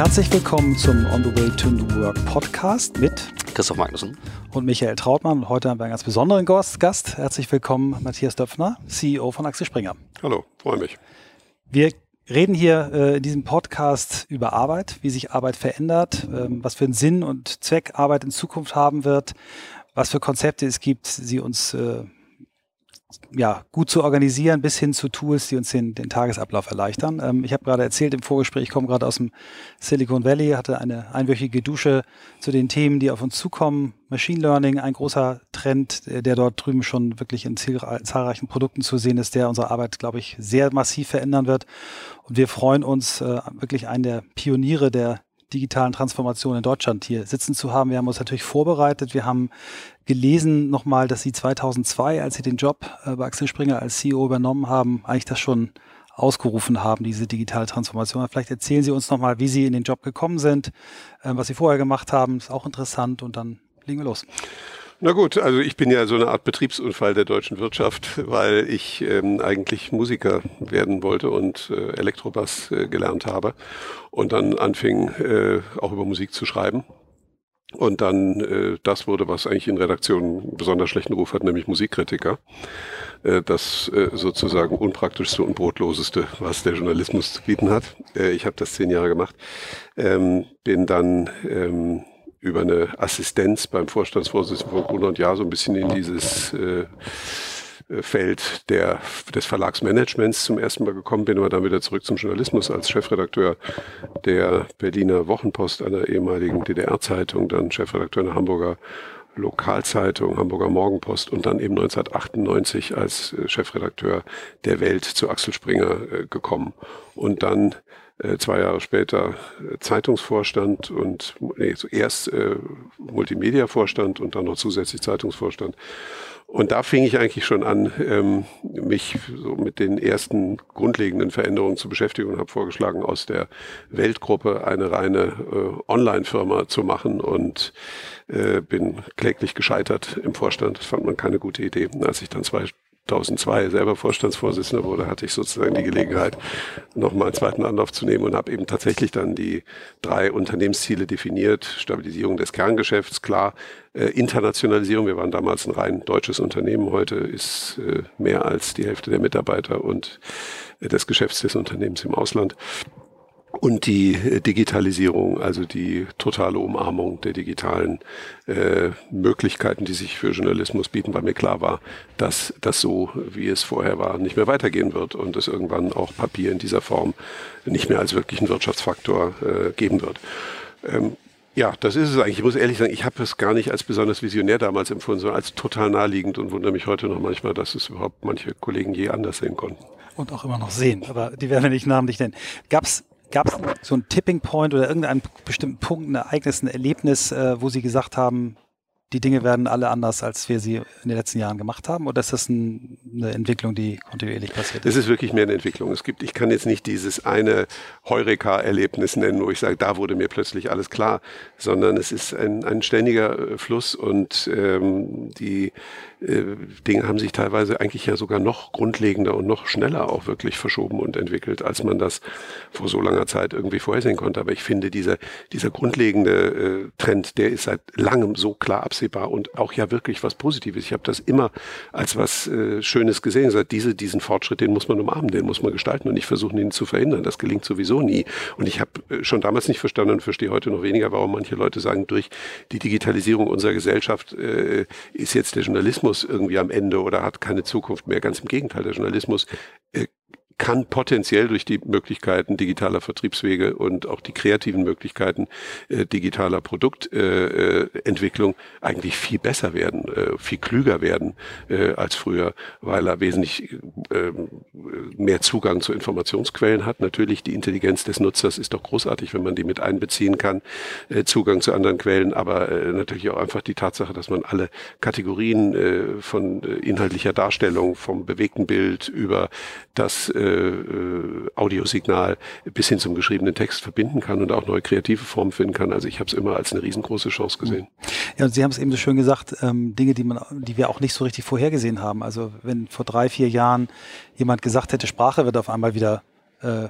Herzlich willkommen zum On the Way to New Work Podcast mit Christoph Magnussen und Michael Trautmann. Und heute haben wir einen ganz besonderen Gast. Herzlich willkommen, Matthias Döpfner, CEO von Axel Springer. Hallo, freue mich. Wir reden hier äh, in diesem Podcast über Arbeit, wie sich Arbeit verändert, ähm, was für einen Sinn und Zweck Arbeit in Zukunft haben wird, was für Konzepte es gibt, sie uns äh, ja, gut zu organisieren, bis hin zu Tools, die uns den, den Tagesablauf erleichtern. Ähm, ich habe gerade erzählt im Vorgespräch, ich komme gerade aus dem Silicon Valley, hatte eine einwöchige Dusche zu den Themen, die auf uns zukommen. Machine Learning, ein großer Trend, der dort drüben schon wirklich in zahlreichen Produkten zu sehen ist, der unsere Arbeit, glaube ich, sehr massiv verändern wird. Und wir freuen uns, äh, wirklich einen der Pioniere der digitalen Transformation in Deutschland hier sitzen zu haben. Wir haben uns natürlich vorbereitet. Wir haben gelesen nochmal, dass Sie 2002, als Sie den Job äh, bei Axel Springer als CEO übernommen haben, eigentlich das schon ausgerufen haben, diese digitale Transformation. Vielleicht erzählen Sie uns nochmal, wie Sie in den Job gekommen sind, äh, was Sie vorher gemacht haben. Ist auch interessant und dann legen wir los. Na gut, also ich bin ja so eine Art Betriebsunfall der deutschen Wirtschaft, weil ich ähm, eigentlich Musiker werden wollte und äh, Elektrobass äh, gelernt habe und dann anfing äh, auch über Musik zu schreiben. Und dann äh, das wurde, was eigentlich in Redaktionen besonders schlechten Ruf hat, nämlich Musikkritiker. Äh, das äh, sozusagen unpraktischste und brotloseste, was der Journalismus zu bieten hat. Äh, ich habe das zehn Jahre gemacht. Ähm, bin dann ähm, über eine Assistenz beim Vorstandsvorsitzenden von Gruner und Jahr so ein bisschen in dieses äh, äh, Feld der, des Verlagsmanagements zum ersten Mal gekommen bin, aber dann wieder zurück zum Journalismus als Chefredakteur der Berliner Wochenpost, einer ehemaligen DDR-Zeitung, dann Chefredakteur einer Hamburger Lokalzeitung, Hamburger Morgenpost und dann eben 1998 als äh, Chefredakteur der Welt zu Axel Springer äh, gekommen. Und dann zwei Jahre später äh, Zeitungsvorstand und nee, zuerst äh, Multimedia-Vorstand und dann noch zusätzlich Zeitungsvorstand. Und da fing ich eigentlich schon an, ähm, mich so mit den ersten grundlegenden Veränderungen zu beschäftigen und habe vorgeschlagen, aus der Weltgruppe eine reine äh, Online-Firma zu machen und äh, bin kläglich gescheitert im Vorstand. Das fand man keine gute Idee. Als ich dann zwei 2002 selber Vorstandsvorsitzender wurde, hatte ich sozusagen die Gelegenheit, nochmal einen zweiten Anlauf zu nehmen und habe eben tatsächlich dann die drei Unternehmensziele definiert. Stabilisierung des Kerngeschäfts, klar, äh, Internationalisierung. Wir waren damals ein rein deutsches Unternehmen. Heute ist äh, mehr als die Hälfte der Mitarbeiter und äh, des Geschäfts des Unternehmens im Ausland und die äh, Digitalisierung, also die totale Umarmung der digitalen äh, Möglichkeiten, die sich für Journalismus bieten, weil mir klar war, dass das so, wie es vorher war, nicht mehr weitergehen wird und es irgendwann auch Papier in dieser Form nicht mehr als wirklichen Wirtschaftsfaktor äh, geben wird. Ähm, ja, das ist es eigentlich. Ich muss ehrlich sagen, ich habe es gar nicht als besonders visionär damals empfunden, sondern als total naheliegend und wundere mich heute noch manchmal, dass es überhaupt manche Kollegen je anders sehen konnten. Und auch immer noch sehen, aber die werden wir nicht namentlich nennen. Gab es Gab es so einen Tipping Point oder irgendeinen bestimmten Punkt, ein Ereignis, ein Erlebnis, äh, wo Sie gesagt haben, die Dinge werden alle anders, als wir sie in den letzten Jahren gemacht haben? Oder ist das ein, eine Entwicklung, die kontinuierlich passiert? Es ist wirklich mehr eine Entwicklung. Es gibt, ich kann jetzt nicht dieses eine Heureka-Erlebnis nennen, wo ich sage, da wurde mir plötzlich alles klar, sondern es ist ein, ein ständiger Fluss und ähm, die Dinge haben sich teilweise eigentlich ja sogar noch grundlegender und noch schneller auch wirklich verschoben und entwickelt, als man das vor so langer Zeit irgendwie vorhersehen konnte. Aber ich finde, dieser, dieser grundlegende äh, Trend, der ist seit langem so klar absehbar und auch ja wirklich was Positives. Ich habe das immer als was äh, Schönes gesehen. Sage, diese, diesen Fortschritt, den muss man umarmen, den muss man gestalten und nicht versuchen, ihn zu verhindern. Das gelingt sowieso nie. Und ich habe äh, schon damals nicht verstanden und verstehe heute noch weniger, warum manche Leute sagen, durch die Digitalisierung unserer Gesellschaft äh, ist jetzt der Journalismus Journalismus irgendwie am Ende oder hat keine Zukunft mehr. Ganz im Gegenteil, der Journalismus äh, kann potenziell durch die Möglichkeiten digitaler Vertriebswege und auch die kreativen Möglichkeiten äh, digitaler Produktentwicklung äh, eigentlich viel besser werden, äh, viel klüger werden äh, als früher, weil er wesentlich äh, mehr Zugang zu Informationsquellen hat. Natürlich die Intelligenz des Nutzers ist doch großartig, wenn man die mit einbeziehen kann, äh, Zugang zu anderen Quellen, aber äh, natürlich auch einfach die Tatsache, dass man alle Kategorien äh, von äh, inhaltlicher Darstellung, vom bewegten Bild über das äh, äh, Audiosignal bis hin zum geschriebenen Text verbinden kann und auch neue kreative Formen finden kann. Also ich habe es immer als eine riesengroße Chance gesehen. Ja, und Sie haben es eben so schön gesagt, ähm, Dinge, die man, die wir auch nicht so richtig vorhergesehen haben. Also wenn vor drei, vier Jahren jemand gesagt hätte, Sprache wird auf einmal wieder äh,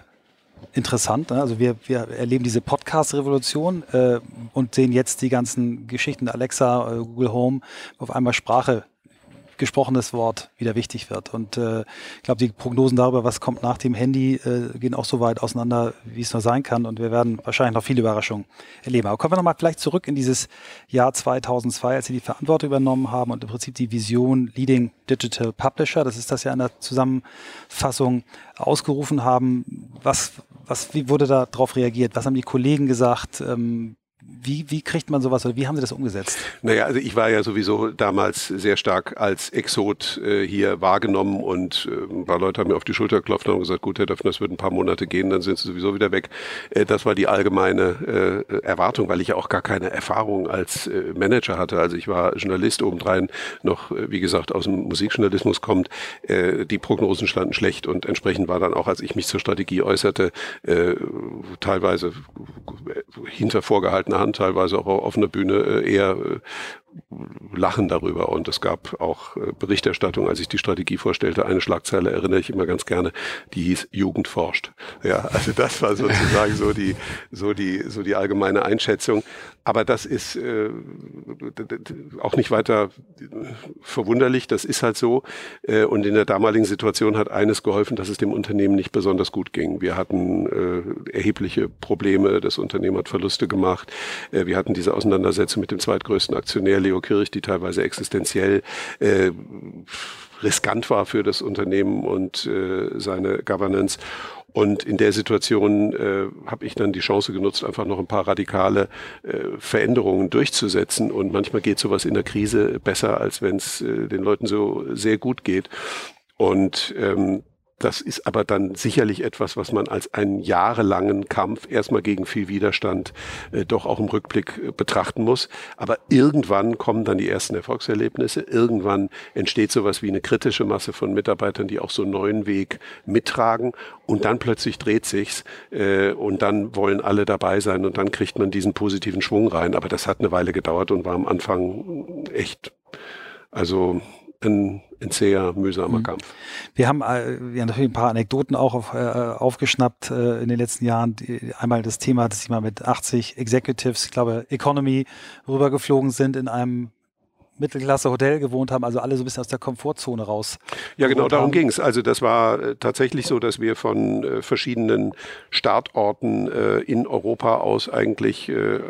interessant. Ne? Also wir, wir erleben diese Podcast-Revolution äh, und sehen jetzt die ganzen Geschichten Alexa, äh, Google Home, auf einmal Sprache gesprochenes Wort wieder wichtig wird. Und äh, ich glaube, die Prognosen darüber, was kommt nach dem Handy, äh, gehen auch so weit auseinander, wie es nur sein kann. Und wir werden wahrscheinlich noch viele Überraschungen erleben. Aber kommen wir nochmal vielleicht zurück in dieses Jahr 2002, als Sie die Verantwortung übernommen haben und im Prinzip die Vision Leading Digital Publisher, das ist das ja in der Zusammenfassung, ausgerufen haben. Was, was, wie wurde da drauf reagiert? Was haben die Kollegen gesagt? Ähm, wie, wie kriegt man sowas oder wie haben Sie das umgesetzt? Naja, also ich war ja sowieso damals sehr stark als Exot äh, hier wahrgenommen und äh, ein paar Leute haben mir auf die Schulter geklopft und haben gesagt, gut, Herr Döpfner, das wird ein paar Monate gehen, dann sind Sie sowieso wieder weg. Äh, das war die allgemeine äh, Erwartung, weil ich ja auch gar keine Erfahrung als äh, Manager hatte. Also ich war Journalist obendrein, noch, äh, wie gesagt, aus dem Musikjournalismus kommt. Die Prognosen standen schlecht und entsprechend war dann auch, als ich mich zur Strategie äußerte, teilweise hinter vorgehaltener Hand, teilweise auch auf einer Bühne äh, eher äh, lachen darüber. Und es gab auch äh, Berichterstattung, als ich die Strategie vorstellte. Eine Schlagzeile erinnere ich immer ganz gerne, die hieß Jugend forscht. Ja, also das war sozusagen so die, so die, so die allgemeine Einschätzung. Aber das ist äh, auch nicht weiter verwunderlich. Das ist halt so. Äh, und in der damaligen Situation hat eines geholfen, dass es dem Unternehmen nicht besonders gut ging. Wir hatten äh, erhebliche Probleme. Das Unternehmen hat Verluste gemacht. Äh, wir hatten diese Auseinandersetzung mit dem zweitgrößten Aktionär Leo Kirch, die teilweise existenziell äh, riskant war für das Unternehmen und äh, seine Governance. Und in der Situation äh, habe ich dann die Chance genutzt, einfach noch ein paar radikale äh, Veränderungen durchzusetzen. Und manchmal geht sowas in der Krise besser, als wenn es äh, den Leuten so sehr gut geht. Und ähm, das ist aber dann sicherlich etwas, was man als einen jahrelangen Kampf erstmal gegen viel Widerstand äh, doch auch im Rückblick äh, betrachten muss. Aber irgendwann kommen dann die ersten Erfolgserlebnisse. Irgendwann entsteht sowas wie eine kritische Masse von Mitarbeitern, die auch so einen neuen Weg mittragen. Und dann plötzlich dreht sich's äh, und dann wollen alle dabei sein und dann kriegt man diesen positiven Schwung rein. Aber das hat eine Weile gedauert und war am Anfang echt, also ein, ein sehr mühsamer mhm. Kampf. Wir haben, äh, wir haben natürlich ein paar Anekdoten auch auf, äh, aufgeschnappt äh, in den letzten Jahren. Die, einmal das Thema, dass sie mal mit 80 Executives, ich glaube Economy, rübergeflogen sind in einem Mittelklasse-Hotel gewohnt haben, also alle so ein bisschen aus der Komfortzone raus. Ja, genau, darum ging es. Also das war äh, tatsächlich so, dass wir von äh, verschiedenen Startorten äh, in Europa aus eigentlich äh,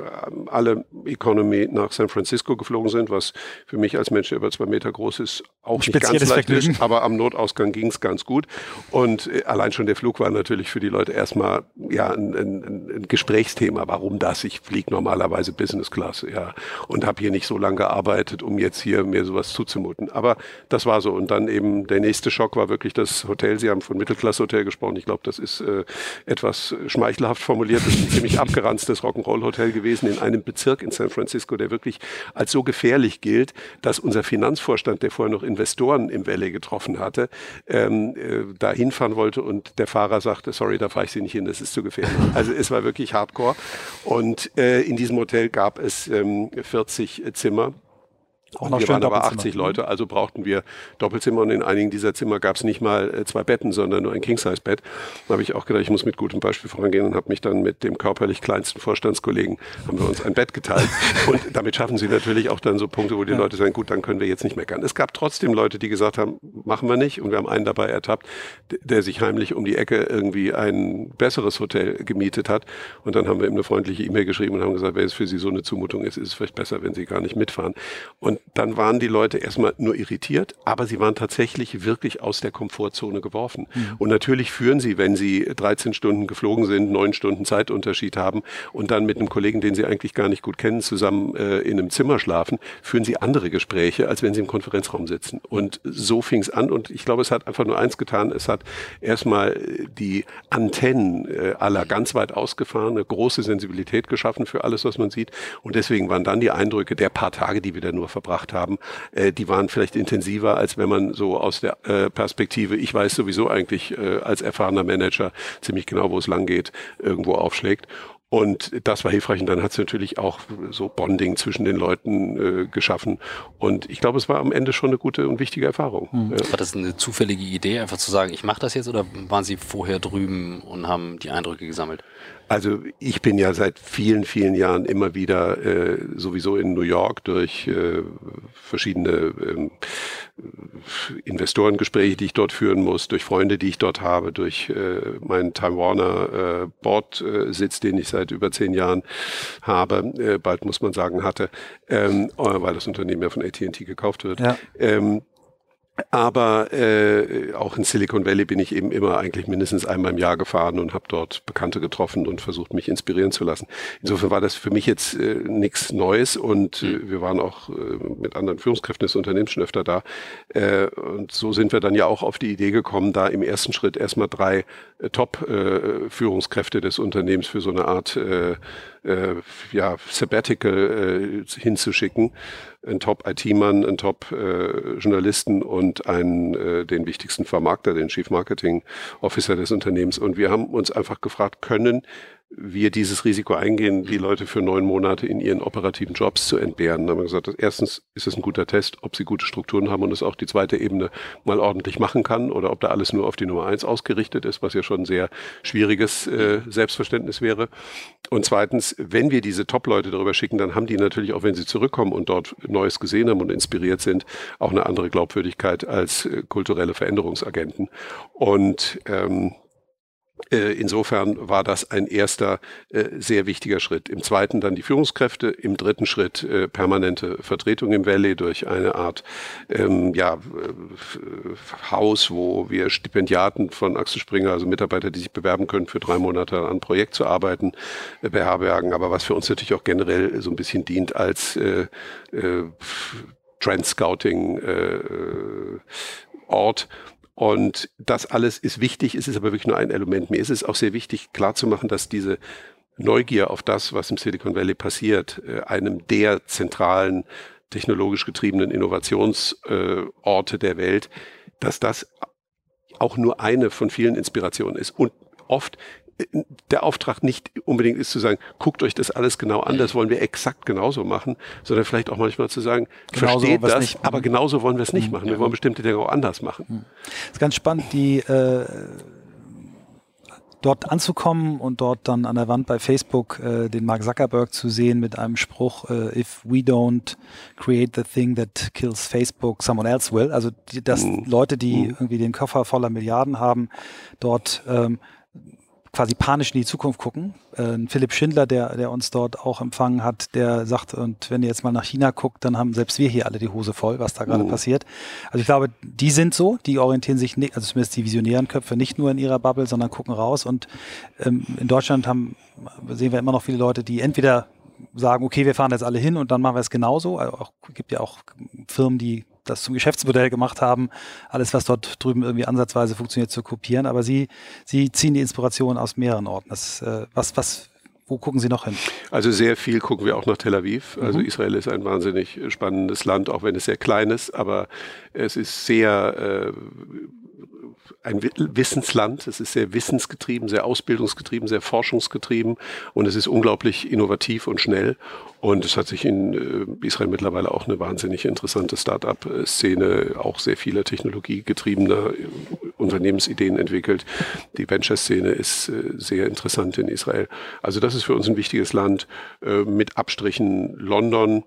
alle Economy nach San Francisco geflogen sind, was für mich als Mensch, der über zwei Meter groß ist, auch nicht ganz leicht Vergnügen. ist, aber am Notausgang ging es ganz gut. Und äh, allein schon der Flug war natürlich für die Leute erstmal ja ein, ein, ein Gesprächsthema. Warum das? Ich fliege normalerweise Business Class, ja, und habe hier nicht so lange gearbeitet, um jetzt hier mir sowas zuzumuten. Aber das war so. Und dann eben der nächste Schock war wirklich das Hotel. Sie haben von Mittelklasse-Hotel gesprochen. Ich glaube, das ist äh, etwas schmeichelhaft formuliert. Das ist ein ziemlich abgeranztes Rock'n'Roll-Hotel gewesen in einem Bezirk in San Francisco, der wirklich als so gefährlich gilt, dass unser Finanzvorstand, der vorher noch Investoren im Valley getroffen hatte, ähm, äh, da hinfahren wollte und der Fahrer sagte, sorry, da fahre ich Sie nicht hin, das ist zu gefährlich. Also es war wirklich hardcore. Und äh, in diesem Hotel gab es ähm, 40 Zimmer auch noch wir waren aber 80 Leute, also brauchten wir Doppelzimmer und in einigen dieser Zimmer gab es nicht mal äh, zwei Betten, sondern nur ein King-Size-Bett. Da habe ich auch gedacht, ich muss mit gutem Beispiel vorangehen und habe mich dann mit dem körperlich kleinsten Vorstandskollegen, haben wir uns ein Bett geteilt. und damit schaffen sie natürlich auch dann so Punkte, wo die ja. Leute sagen, gut, dann können wir jetzt nicht meckern. Es gab trotzdem Leute, die gesagt haben, machen wir nicht. Und wir haben einen dabei ertappt, der sich heimlich um die Ecke irgendwie ein besseres Hotel gemietet hat. Und dann haben wir ihm eine freundliche E-Mail geschrieben und haben gesagt, wenn es für Sie so eine Zumutung ist, ist es vielleicht besser, wenn Sie gar nicht mitfahren. Und dann waren die Leute erstmal nur irritiert, aber sie waren tatsächlich wirklich aus der Komfortzone geworfen. Mhm. Und natürlich führen sie, wenn sie 13 Stunden geflogen sind, neun Stunden Zeitunterschied haben und dann mit einem Kollegen, den sie eigentlich gar nicht gut kennen, zusammen äh, in einem Zimmer schlafen, führen sie andere Gespräche, als wenn sie im Konferenzraum sitzen. Und so fing es an und ich glaube, es hat einfach nur eins getan. Es hat erstmal die Antennen äh, aller ganz weit ausgefahren, eine große Sensibilität geschaffen für alles, was man sieht. Und deswegen waren dann die Eindrücke der paar Tage, die wir da nur verbracht haben, äh, die waren vielleicht intensiver, als wenn man so aus der äh, Perspektive, ich weiß sowieso eigentlich äh, als erfahrener Manager ziemlich genau, wo es lang geht, irgendwo aufschlägt. Und das war hilfreich und dann hat es natürlich auch so Bonding zwischen den Leuten äh, geschaffen. Und ich glaube, es war am Ende schon eine gute und wichtige Erfahrung. Mhm. Ja. War das eine zufällige Idee, einfach zu sagen, ich mache das jetzt oder waren Sie vorher drüben und haben die Eindrücke gesammelt? Also ich bin ja seit vielen, vielen Jahren immer wieder äh, sowieso in New York durch äh, verschiedene ähm, Investorengespräche, die ich dort führen muss, durch Freunde, die ich dort habe, durch äh, meinen Time Warner äh, Board-Sitz, den ich seit über zehn Jahren habe, äh, bald muss man sagen hatte, ähm, weil das Unternehmen ja von AT&T gekauft wird. Ja. Ähm, aber äh, auch in Silicon Valley bin ich eben immer eigentlich mindestens einmal im Jahr gefahren und habe dort Bekannte getroffen und versucht, mich inspirieren zu lassen. Insofern war das für mich jetzt äh, nichts Neues und äh, wir waren auch äh, mit anderen Führungskräften des Unternehmens schon öfter da. Äh, und so sind wir dann ja auch auf die Idee gekommen, da im ersten Schritt erstmal drei äh, Top-Führungskräfte äh, des Unternehmens für so eine Art äh, äh, ja, Sabbatical äh, hinzuschicken. Ein Top-IT-Mann, ein Top-Journalisten äh, und einen, äh, den wichtigsten Vermarkter, den Chief Marketing Officer des Unternehmens. Und wir haben uns einfach gefragt, können wir dieses Risiko eingehen, die Leute für neun Monate in ihren operativen Jobs zu entbehren. Da haben wir gesagt, erstens ist es ein guter Test, ob sie gute Strukturen haben und es auch die zweite Ebene mal ordentlich machen kann oder ob da alles nur auf die Nummer eins ausgerichtet ist, was ja schon ein sehr schwieriges äh, Selbstverständnis wäre. Und zweitens, wenn wir diese Top-Leute darüber schicken, dann haben die natürlich auch, wenn sie zurückkommen und dort Neues gesehen haben und inspiriert sind, auch eine andere Glaubwürdigkeit als äh, kulturelle Veränderungsagenten. Und ähm, äh, Insofern war das ein erster äh, sehr wichtiger Schritt. Im zweiten dann die Führungskräfte, im dritten Schritt äh, permanente Vertretung im Valley durch eine Art ähm, ja, Haus, wo wir Stipendiaten von Axel Springer, also Mitarbeiter, die sich bewerben können, für drei Monate an einem Projekt zu arbeiten, beherbergen. Aber was für uns natürlich auch generell so ein bisschen dient als äh, äh, Trend Scouting äh, Ort und das alles ist wichtig, es ist aber wirklich nur ein Element. Mir ist es auch sehr wichtig, klarzumachen, dass diese Neugier auf das, was im Silicon Valley passiert, äh, einem der zentralen technologisch getriebenen Innovationsorte der Welt, dass das auch nur eine von vielen Inspirationen ist. Und oft der Auftrag nicht unbedingt ist zu sagen, guckt euch das alles genau an, das wollen wir exakt genauso machen, sondern vielleicht auch manchmal zu sagen, genauso versteht das, nicht. aber genauso wollen wir es nicht mhm. machen. Wir wollen bestimmte Dinge auch anders machen. Mhm. Das ist ganz spannend, die äh, dort anzukommen und dort dann an der Wand bei Facebook äh, den Mark Zuckerberg zu sehen mit einem Spruch, äh, if we don't create the thing that kills Facebook, someone else will. Also die, dass mhm. Leute, die mhm. irgendwie den Koffer voller Milliarden haben, dort ähm, quasi panisch in die Zukunft gucken. Äh, Philipp Schindler, der, der uns dort auch empfangen hat, der sagt, und wenn ihr jetzt mal nach China guckt, dann haben selbst wir hier alle die Hose voll, was da gerade mhm. passiert. Also ich glaube, die sind so, die orientieren sich nicht, also zumindest die visionären Köpfe, nicht nur in ihrer Bubble, sondern gucken raus. Und ähm, in Deutschland haben, sehen wir immer noch viele Leute, die entweder sagen, okay, wir fahren jetzt alle hin und dann machen wir es genauso. Also auch, gibt ja auch Firmen, die das zum Geschäftsmodell gemacht haben, alles, was dort drüben irgendwie ansatzweise funktioniert, zu kopieren. Aber Sie, Sie ziehen die Inspiration aus mehreren Orten. Das, äh, was, was, wo gucken Sie noch hin? Also sehr viel gucken wir auch nach Tel Aviv. Also mhm. Israel ist ein wahnsinnig spannendes Land, auch wenn es sehr klein ist, aber es ist sehr äh, ein Wissensland. Es ist sehr wissensgetrieben, sehr ausbildungsgetrieben, sehr forschungsgetrieben und es ist unglaublich innovativ und schnell. Und es hat sich in äh, Israel mittlerweile auch eine wahnsinnig interessante Start-up-Szene, auch sehr viele technologiegetriebene äh, Unternehmensideen entwickelt. Die Venture-Szene ist äh, sehr interessant in Israel. Also das ist für uns ein wichtiges Land mit Abstrichen London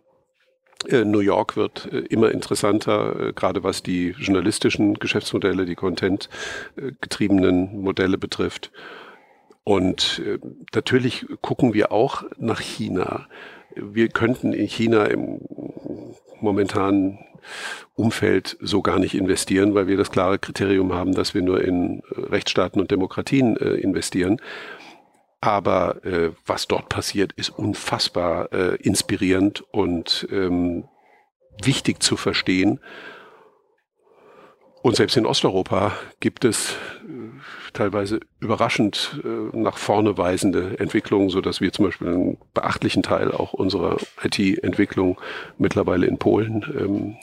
New York wird äh, immer interessanter, äh, gerade was die journalistischen Geschäftsmodelle, die Content-getriebenen Modelle betrifft. Und natürlich gucken wir auch nach China. Wir könnten in China im momentanen Umfeld so gar nicht investieren, weil wir das klare Kriterium haben, dass wir nur in Rechtsstaaten und Demokratien investieren. Aber äh, was dort passiert, ist unfassbar äh, inspirierend und ähm, wichtig zu verstehen. Und selbst in Osteuropa gibt es äh, teilweise überraschend äh, nach vorne weisende Entwicklungen, so dass wir zum Beispiel einen beachtlichen Teil auch unserer IT-Entwicklung mittlerweile in Polen ähm,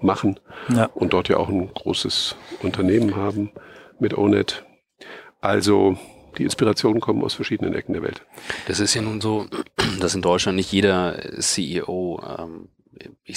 machen ja. und dort ja auch ein großes Unternehmen haben mit ONET. Also Die Inspirationen kommen aus verschiedenen Ecken der Welt. Das ist ja nun so, dass in Deutschland nicht jeder CEO ähm,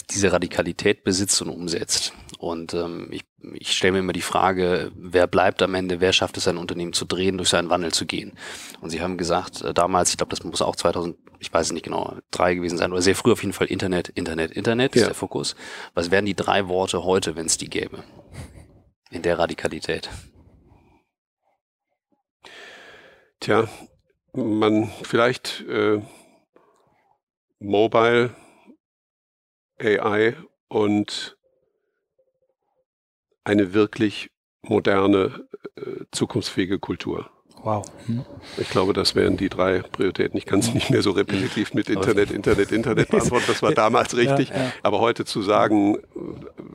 diese Radikalität besitzt und umsetzt. Und ähm, ich, ich stelle mir immer die Frage, wer bleibt am Ende, wer schafft es, sein Unternehmen zu drehen, durch seinen Wandel zu gehen. Und Sie haben gesagt, äh, damals, ich glaube, das muss auch 2000, ich weiß es nicht genau, drei gewesen sein, oder sehr früh auf jeden Fall Internet, Internet, Internet ja. ist der Fokus. Was wären die drei Worte heute, wenn es die gäbe? In der Radikalität. Tja, man vielleicht äh, Mobile, AI und eine wirklich moderne, äh, zukunftsfähige Kultur. Wow. Hm. Ich glaube, das wären die drei Prioritäten. Ich kann es nicht mehr so repetitiv mit Internet, Internet, Internet beantworten. Das war damals richtig. Ja, ja. Aber heute zu sagen,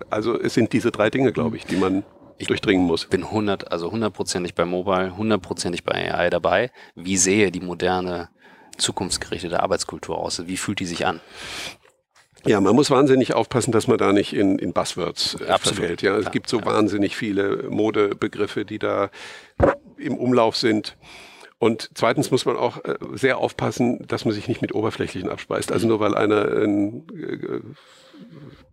also es sind diese drei Dinge, glaube ich, die man ich durchdringen muss. bin 100, also hundertprozentig bei Mobile, hundertprozentig bei AI dabei. Wie sehe die moderne, zukunftsgerichtete Arbeitskultur aus? Wie fühlt die sich an? Ja, man muss wahnsinnig aufpassen, dass man da nicht in, in Buzzwords äh, verfällt. Ja, es ja, gibt so ja. wahnsinnig viele Modebegriffe, die da im Umlauf sind. Und zweitens muss man auch äh, sehr aufpassen, dass man sich nicht mit Oberflächlichen abspeist. Also nur weil einer ein äh,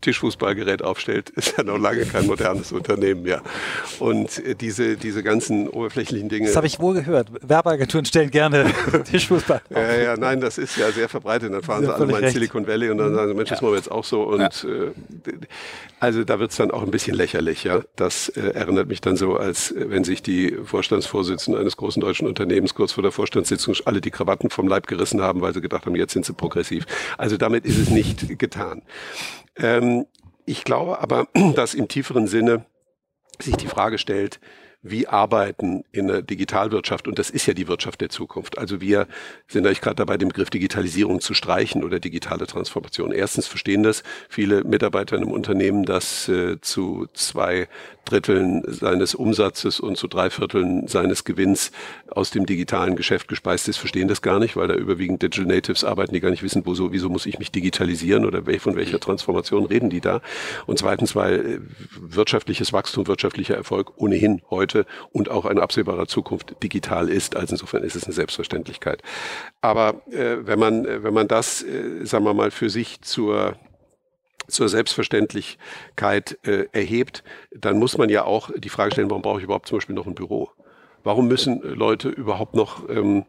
Tischfußballgerät aufstellt, ist ja noch lange kein modernes Unternehmen mehr. Und äh, diese, diese ganzen oberflächlichen Dinge. Das habe ich wohl gehört. Werbeagenturen stellen gerne Tischfußball. Auf. Ja, ja, nein, das ist ja sehr verbreitet. Dann fahren sie alle mal in Silicon Valley und dann sagen sie, Mensch, das machen wir jetzt auch so. Und ja. also da wird es dann auch ein bisschen lächerlich, ja. Das äh, erinnert mich dann so, als wenn sich die Vorstandsvorsitzenden eines großen deutschen Unternehmens kurz vor der Vorstandssitzung alle die Krawatten vom Leib gerissen haben, weil sie gedacht haben, jetzt sind sie progressiv. Also damit ist es nicht getan. Ähm, ich glaube aber, dass im tieferen Sinne sich die Frage stellt, wie arbeiten in der Digitalwirtschaft, und das ist ja die Wirtschaft der Zukunft. Also wir sind eigentlich gerade dabei, den Begriff Digitalisierung zu streichen oder digitale Transformation. Erstens verstehen das viele Mitarbeiter in einem Unternehmen, das äh, zu zwei Dritteln seines Umsatzes und zu drei Vierteln seines Gewinns aus dem digitalen Geschäft gespeist ist, verstehen das gar nicht, weil da überwiegend Digital Natives arbeiten, die gar nicht wissen, wo so, wieso muss ich mich digitalisieren oder von welcher Transformation reden die da. Und zweitens, weil äh, wirtschaftliches Wachstum, wirtschaftlicher Erfolg ohnehin heute und auch in absehbarer Zukunft digital ist. Also insofern ist es eine Selbstverständlichkeit. Aber äh, wenn man, äh, wenn man das, äh, sagen wir mal, für sich zur zur Selbstverständlichkeit äh, erhebt, dann muss man ja auch die Frage stellen, warum brauche ich überhaupt zum Beispiel noch ein Büro? Warum müssen Leute überhaupt noch, ähm,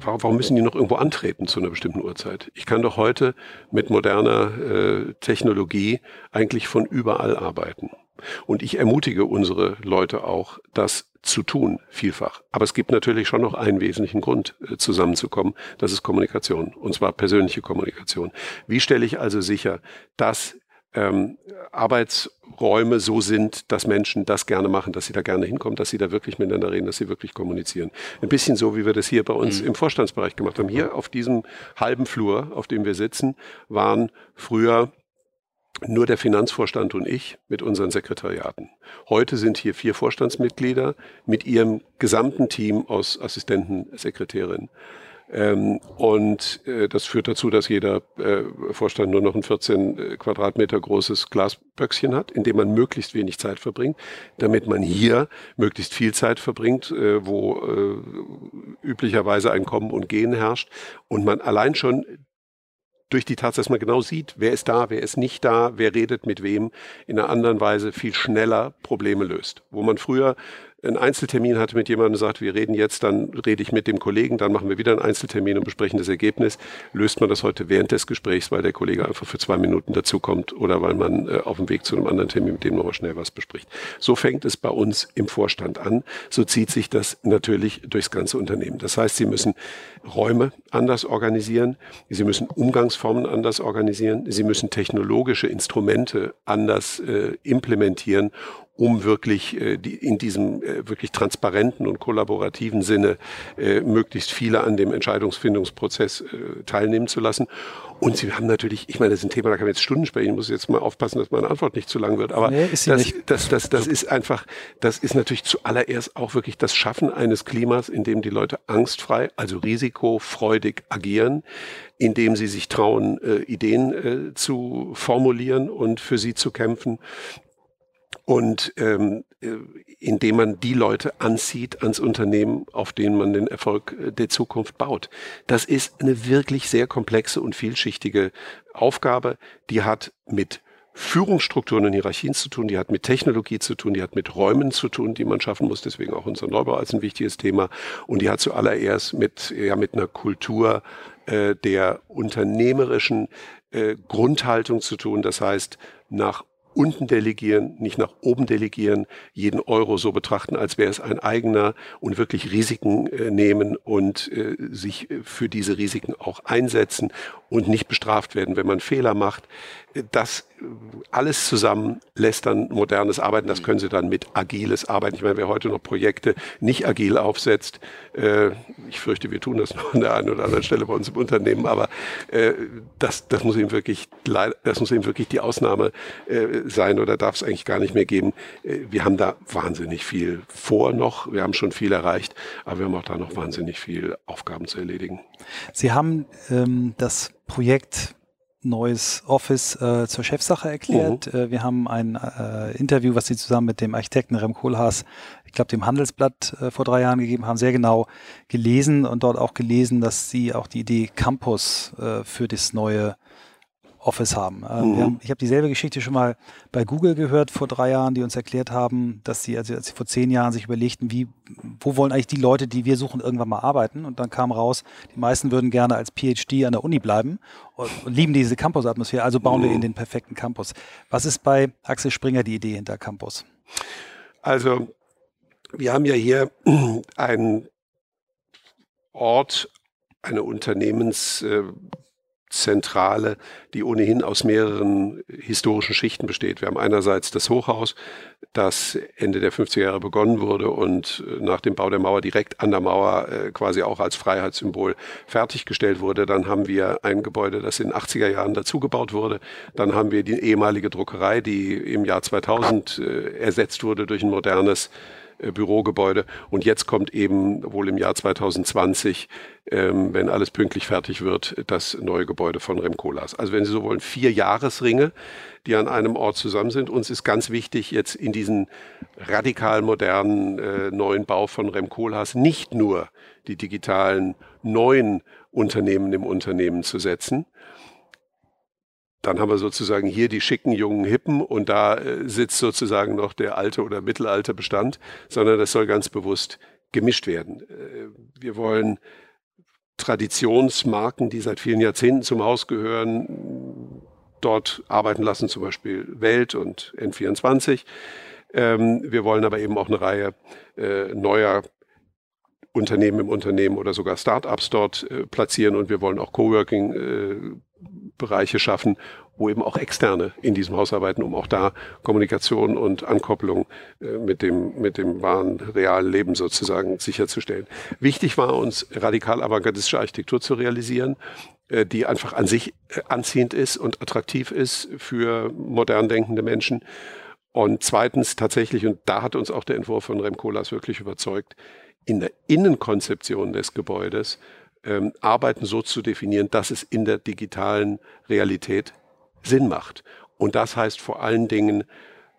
warum müssen die noch irgendwo antreten zu einer bestimmten Uhrzeit? Ich kann doch heute mit moderner äh, Technologie eigentlich von überall arbeiten. Und ich ermutige unsere Leute auch, das zu tun, vielfach. Aber es gibt natürlich schon noch einen wesentlichen Grund, äh, zusammenzukommen. Das ist Kommunikation. Und zwar persönliche Kommunikation. Wie stelle ich also sicher, dass ähm, Arbeitsräume so sind, dass Menschen das gerne machen, dass sie da gerne hinkommen, dass sie da wirklich miteinander reden, dass sie wirklich kommunizieren. Ein bisschen so, wie wir das hier bei uns mhm. im Vorstandsbereich gemacht haben. Hier auf diesem halben Flur, auf dem wir sitzen, waren früher nur der Finanzvorstand und ich mit unseren Sekretariaten. Heute sind hier vier Vorstandsmitglieder mit ihrem gesamten Team aus Assistenten, Sekretärinnen. Ähm, und äh, das führt dazu, dass jeder äh, Vorstand nur noch ein 14 äh, Quadratmeter großes Glasböckchen hat, in dem man möglichst wenig Zeit verbringt, damit man hier möglichst viel Zeit verbringt, äh, wo äh, üblicherweise ein Kommen und Gehen herrscht und man allein schon durch die Tatsache, dass man genau sieht, wer ist da, wer ist nicht da, wer redet mit wem, in einer anderen Weise viel schneller Probleme löst. Wo man früher einen Einzeltermin hatte mit jemandem sagt, wir reden jetzt, dann rede ich mit dem Kollegen, dann machen wir wieder einen Einzeltermin und besprechen das Ergebnis, löst man das heute während des Gesprächs, weil der Kollege einfach für zwei Minuten dazukommt oder weil man äh, auf dem Weg zu einem anderen Termin mit dem nochmal schnell was bespricht. So fängt es bei uns im Vorstand an. So zieht sich das natürlich durchs ganze Unternehmen. Das heißt, Sie müssen Räume anders organisieren, Sie müssen Umgangsformen anders organisieren, Sie müssen technologische Instrumente anders äh, implementieren, um wirklich äh, die, in diesem äh, wirklich transparenten und kollaborativen Sinne äh, möglichst viele an dem Entscheidungsfindungsprozess äh, teilnehmen zu lassen. Und Sie haben natürlich, ich meine, das ist ein Thema, da kann man jetzt Stunden sprechen, ich muss jetzt mal aufpassen, dass meine Antwort nicht zu lang wird, aber nee, das, das, das, das, das ist einfach, das ist natürlich zuallererst auch wirklich das Schaffen eines Klimas, in dem die Leute angstfrei, also risikofreudig agieren, indem sie sich trauen, äh, Ideen äh, zu formulieren und für sie zu kämpfen, und ähm, äh, indem man die Leute anzieht ans Unternehmen, auf denen man den Erfolg äh, der Zukunft baut. Das ist eine wirklich sehr komplexe und vielschichtige Aufgabe, die hat mit Führungsstrukturen und Hierarchien zu tun, die hat mit Technologie zu tun, die hat mit Räumen zu tun, die man schaffen muss, deswegen auch unser Neubau als ein wichtiges Thema. Und die hat zuallererst mit, ja, mit einer Kultur äh, der unternehmerischen äh, Grundhaltung zu tun, das heißt nach unten delegieren, nicht nach oben delegieren, jeden Euro so betrachten, als wäre es ein eigener und wirklich Risiken äh, nehmen und äh, sich für diese Risiken auch einsetzen und nicht bestraft werden, wenn man Fehler macht. Das alles zusammen lässt dann modernes Arbeiten. Das können Sie dann mit agiles Arbeiten. Ich meine, wer heute noch Projekte nicht agil aufsetzt, äh, ich fürchte, wir tun das noch an der einen oder anderen Stelle bei uns im Unternehmen, aber äh, das, das muss eben wirklich, das muss eben wirklich die Ausnahme äh, sein oder darf es eigentlich gar nicht mehr geben. Äh, wir haben da wahnsinnig viel vor noch. Wir haben schon viel erreicht, aber wir haben auch da noch wahnsinnig viel Aufgaben zu erledigen. Sie haben ähm, das Projekt neues Office äh, zur Chefsache erklärt. Mhm. Äh, wir haben ein äh, Interview, was Sie zusammen mit dem Architekten Rem Kohlhaas, ich glaube, dem Handelsblatt äh, vor drei Jahren gegeben haben, sehr genau gelesen und dort auch gelesen, dass Sie auch die Idee Campus äh, für das neue Office haben. Äh, mhm. haben ich habe dieselbe Geschichte schon mal bei Google gehört vor drei Jahren, die uns erklärt haben, dass sie, also als sie vor zehn Jahren sich überlegten, wie, wo wollen eigentlich die Leute, die wir suchen, irgendwann mal arbeiten? Und dann kam raus, die meisten würden gerne als PhD an der Uni bleiben und, und lieben diese Campus-Atmosphäre, also bauen mhm. wir in den perfekten Campus. Was ist bei Axel Springer die Idee hinter Campus? Also, wir haben ja hier einen Ort, eine Unternehmens- äh, Zentrale, die ohnehin aus mehreren historischen Schichten besteht. Wir haben einerseits das Hochhaus, das Ende der 50er Jahre begonnen wurde und äh, nach dem Bau der Mauer direkt an der Mauer äh, quasi auch als Freiheitssymbol fertiggestellt wurde. Dann haben wir ein Gebäude, das in den 80er Jahren dazugebaut wurde. Dann haben wir die ehemalige Druckerei, die im Jahr 2000 äh, ersetzt wurde durch ein modernes Bürogebäude. Und jetzt kommt eben wohl im Jahr 2020, ähm, wenn alles pünktlich fertig wird, das neue Gebäude von Remkolas. Also wenn Sie so wollen, vier Jahresringe, die an einem Ort zusammen sind. Uns ist ganz wichtig, jetzt in diesen radikal modernen äh, neuen Bau von Remkolas nicht nur die digitalen neuen Unternehmen im Unternehmen zu setzen, dann haben wir sozusagen hier die schicken jungen Hippen und da äh, sitzt sozusagen noch der alte oder mittelalte Bestand, sondern das soll ganz bewusst gemischt werden. Äh, wir wollen Traditionsmarken, die seit vielen Jahrzehnten zum Haus gehören, dort arbeiten lassen, zum Beispiel Welt und N24. Ähm, wir wollen aber eben auch eine Reihe äh, neuer Unternehmen im Unternehmen oder sogar Startups dort äh, platzieren und wir wollen auch Coworking äh, Bereiche schaffen, wo eben auch Externe in diesem Haus arbeiten, um auch da Kommunikation und Ankopplung äh, mit dem, mit dem wahren, realen Leben sozusagen sicherzustellen. Wichtig war uns, radikal avantgardistische Architektur zu realisieren, äh, die einfach an sich äh, anziehend ist und attraktiv ist für modern denkende Menschen. Und zweitens tatsächlich, und da hat uns auch der Entwurf von Rem Koolhaas wirklich überzeugt, in der Innenkonzeption des Gebäudes ähm, Arbeiten so zu definieren, dass es in der digitalen Realität Sinn macht. Und das heißt vor allen Dingen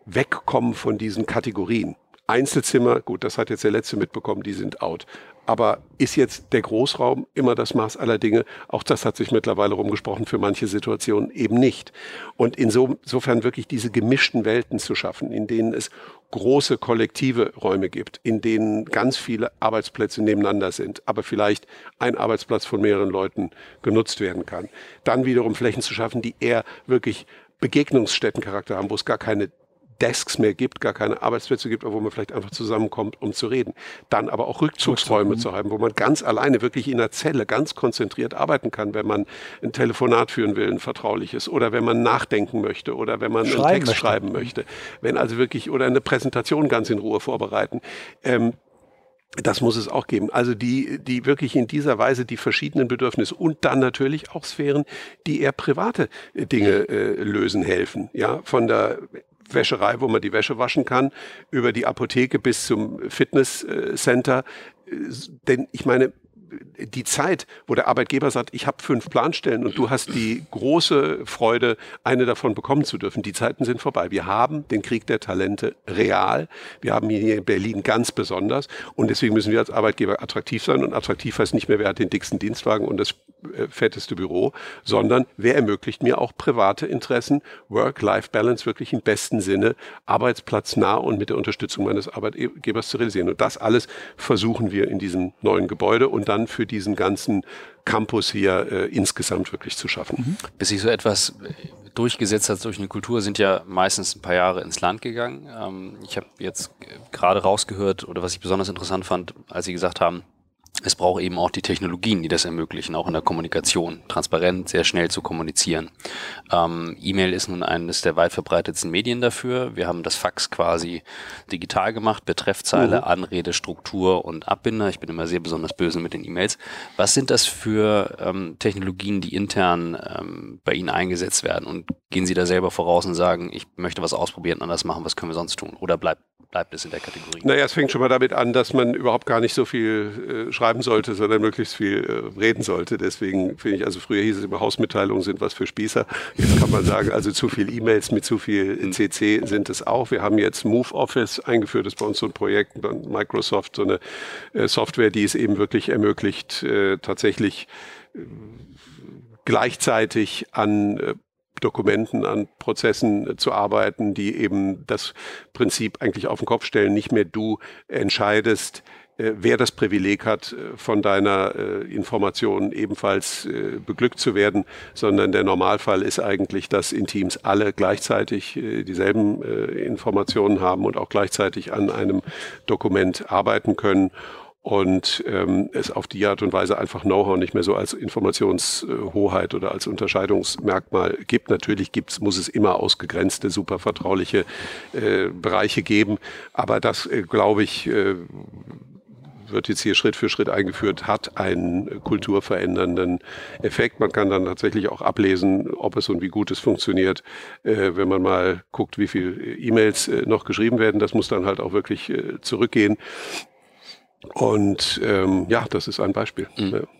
wegkommen von diesen Kategorien. Einzelzimmer, gut, das hat jetzt der letzte mitbekommen, die sind out. Aber ist jetzt der Großraum immer das Maß aller Dinge? Auch das hat sich mittlerweile rumgesprochen, für manche Situationen eben nicht. Und insofern wirklich diese gemischten Welten zu schaffen, in denen es große kollektive Räume gibt, in denen ganz viele Arbeitsplätze nebeneinander sind, aber vielleicht ein Arbeitsplatz von mehreren Leuten genutzt werden kann. Dann wiederum Flächen zu schaffen, die eher wirklich Begegnungsstättencharakter haben, wo es gar keine Desks mehr gibt, gar keine Arbeitsplätze gibt, wo man vielleicht einfach zusammenkommt, um zu reden. Dann aber auch Rückzugsräume zu haben, wo man ganz alleine wirklich in einer Zelle ganz konzentriert arbeiten kann, wenn man ein Telefonat führen will, ein vertrauliches, oder wenn man nachdenken möchte, oder wenn man schreiben einen Text möchte. schreiben möchte. Wenn also wirklich, oder eine Präsentation ganz in Ruhe vorbereiten. Ähm, das muss es auch geben. Also die, die wirklich in dieser Weise die verschiedenen Bedürfnisse und dann natürlich auch Sphären, die eher private Dinge äh, lösen helfen. Ja, von der Wäscherei, wo man die Wäsche waschen kann, über die Apotheke bis zum Fitnesscenter. Denn ich meine, die Zeit, wo der Arbeitgeber sagt, ich habe fünf Planstellen und du hast die große Freude, eine davon bekommen zu dürfen, die Zeiten sind vorbei. Wir haben den Krieg der Talente real. Wir haben ihn hier in Berlin ganz besonders. Und deswegen müssen wir als Arbeitgeber attraktiv sein. Und attraktiv heißt nicht mehr, wer hat den dicksten Dienstwagen und das äh, fetteste Büro, sondern wer ermöglicht mir auch private Interessen, Work-Life-Balance wirklich im besten Sinne, arbeitsplatznah und mit der Unterstützung meines Arbeitgebers zu realisieren. Und das alles versuchen wir in diesem neuen Gebäude und dann für diesen ganzen Campus hier äh, insgesamt wirklich zu schaffen. Mhm. Bis sich so etwas äh, durchgesetzt hat durch eine Kultur, sind ja meistens ein paar Jahre ins Land gegangen. Ähm, ich habe jetzt gerade rausgehört, oder was ich besonders interessant fand, als Sie gesagt haben, es braucht eben auch die Technologien, die das ermöglichen, auch in der Kommunikation, transparent, sehr schnell zu kommunizieren. Ähm, E-Mail ist nun eines der weit verbreitetsten Medien dafür. Wir haben das Fax quasi digital gemacht, Betreffzeile, mhm. Anrede, Struktur und Abbinder. Ich bin immer sehr besonders böse mit den E-Mails. Was sind das für ähm, Technologien, die intern ähm, bei Ihnen eingesetzt werden? Und gehen Sie da selber voraus und sagen, ich möchte was ausprobieren, anders machen, was können wir sonst tun? Oder bleibt bleibt es in der Kategorie? Naja, es fängt schon mal damit an, dass man überhaupt gar nicht so viel äh, schreiben sollte, sondern möglichst viel äh, reden sollte. Deswegen finde ich, also früher hieß es immer, Hausmitteilungen sind was für Spießer. Jetzt kann man sagen, also zu viel E-Mails mit zu viel CC sind es auch. Wir haben jetzt Move Office eingeführt, das ist bei uns so ein Projekt bei Microsoft, so eine äh, Software, die es eben wirklich ermöglicht, äh, tatsächlich äh, gleichzeitig an äh, Dokumenten, an Prozessen zu arbeiten, die eben das Prinzip eigentlich auf den Kopf stellen. Nicht mehr du entscheidest, äh, wer das Privileg hat, äh, von deiner äh, Information ebenfalls beglückt zu werden, sondern der Normalfall ist eigentlich, dass in Teams alle gleichzeitig dieselben Informationen haben und auch gleichzeitig an einem Dokument arbeiten können und ähm, es auf die Art und Weise einfach Know-how nicht mehr so als Informationshoheit oder als Unterscheidungsmerkmal gibt. Natürlich gibt's, muss es immer ausgegrenzte, super vertrauliche äh, Bereiche geben, aber das, äh, glaube ich, äh, wird jetzt hier Schritt für Schritt eingeführt, hat einen kulturverändernden Effekt. Man kann dann tatsächlich auch ablesen, ob es und wie gut es funktioniert, äh, wenn man mal guckt, wie viel E-Mails äh, noch geschrieben werden. Das muss dann halt auch wirklich äh, zurückgehen. Und ähm, ja, das ist ein Beispiel. Mhm. Ja.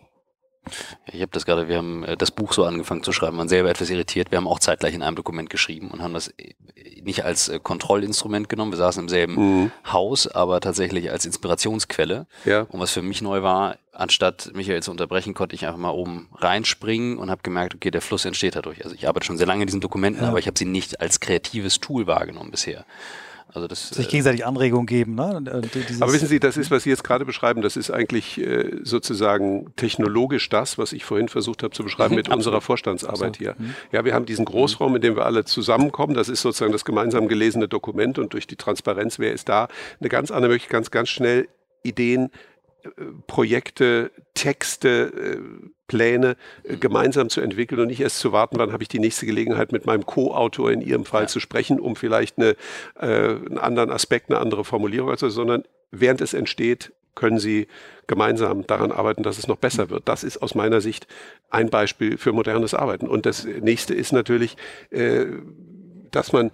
Ich habe das gerade, wir haben äh, das Buch so angefangen zu schreiben, waren selber etwas irritiert. Wir haben auch zeitgleich in einem Dokument geschrieben und haben das äh, nicht als äh, Kontrollinstrument genommen. Wir saßen im selben mhm. Haus, aber tatsächlich als Inspirationsquelle. Ja. Und was für mich neu war, anstatt Michael zu unterbrechen, konnte ich einfach mal oben reinspringen und habe gemerkt, okay, der Fluss entsteht dadurch. Also ich arbeite schon sehr lange in diesen Dokumenten, ja. aber ich habe sie nicht als kreatives Tool wahrgenommen bisher. Also das, sich äh, gegenseitig Anregungen geben. Ne? Aber wissen Sie, das ist, was Sie jetzt gerade beschreiben, das ist eigentlich äh, sozusagen technologisch das, was ich vorhin versucht habe zu beschreiben mit absolut. unserer Vorstandsarbeit hier. Mhm. Ja, wir haben diesen Großraum, in dem wir alle zusammenkommen. Das ist sozusagen das gemeinsam gelesene Dokument und durch die Transparenz, wer ist da, eine ganz andere Möglichkeit, ganz, ganz schnell Ideen Projekte, Texte, äh, Pläne äh, gemeinsam zu entwickeln und nicht erst zu warten, wann habe ich die nächste Gelegenheit mit meinem Co-Autor in Ihrem Fall ja. zu sprechen, um vielleicht eine, äh, einen anderen Aspekt, eine andere Formulierung, also, sondern während es entsteht, können Sie gemeinsam daran arbeiten, dass es noch besser wird. Das ist aus meiner Sicht ein Beispiel für modernes Arbeiten. Und das nächste ist natürlich, äh, dass man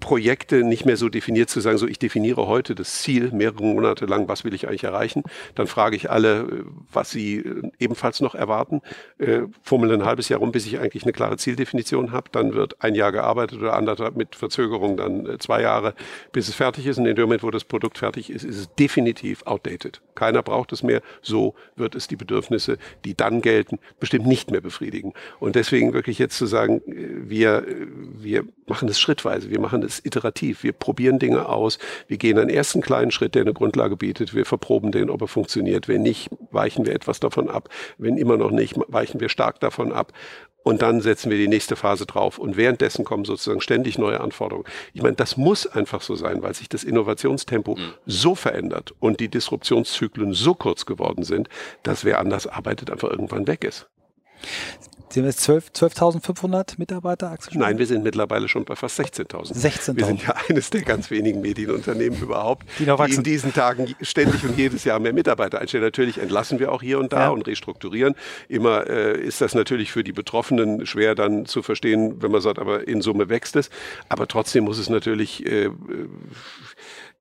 Projekte nicht mehr so definiert, zu sagen, so ich definiere heute das Ziel mehrere Monate lang, was will ich eigentlich erreichen. Dann frage ich alle, was sie äh, ebenfalls noch erwarten. Äh, fummel ein halbes Jahr rum, bis ich eigentlich eine klare Zieldefinition habe. Dann wird ein Jahr gearbeitet oder anderthalb mit Verzögerung dann äh, zwei Jahre, bis es fertig ist. Und in dem Moment, wo das Produkt fertig ist, ist es definitiv outdated. Keiner braucht es mehr. So wird es die Bedürfnisse, die dann gelten, bestimmt nicht mehr befriedigen. Und deswegen wirklich jetzt zu sagen, äh, wir, wir machen es schrittweise. Wir machen es iterativ. Wir probieren Dinge aus. Wir gehen einen ersten kleinen Schritt, der eine Grundlage bietet. Wir verproben den, ob er funktioniert. Wenn nicht, weichen wir etwas davon ab. Wenn immer noch nicht, weichen wir stark davon ab. Und dann setzen wir die nächste Phase drauf. Und währenddessen kommen sozusagen ständig neue Anforderungen. Ich meine, das muss einfach so sein, weil sich das Innovationstempo mhm. so verändert und die Disruptionszyklen so kurz geworden sind, dass wer anders arbeitet, einfach irgendwann weg ist. Sie haben jetzt 12.500 12 Mitarbeiter, Axel Nein, wir sind mittlerweile schon bei fast 16.000. 16.000. Wir sind ja eines der ganz wenigen Medienunternehmen überhaupt, die, die, in diesen Tagen ständig und jedes Jahr mehr Mitarbeiter einstellen. Natürlich entlassen wir auch hier und da ja. und restrukturieren. Immer äh, ist das natürlich für die Betroffenen schwer dann zu verstehen, wenn man sagt, aber in Summe wächst es. Aber trotzdem muss es natürlich äh,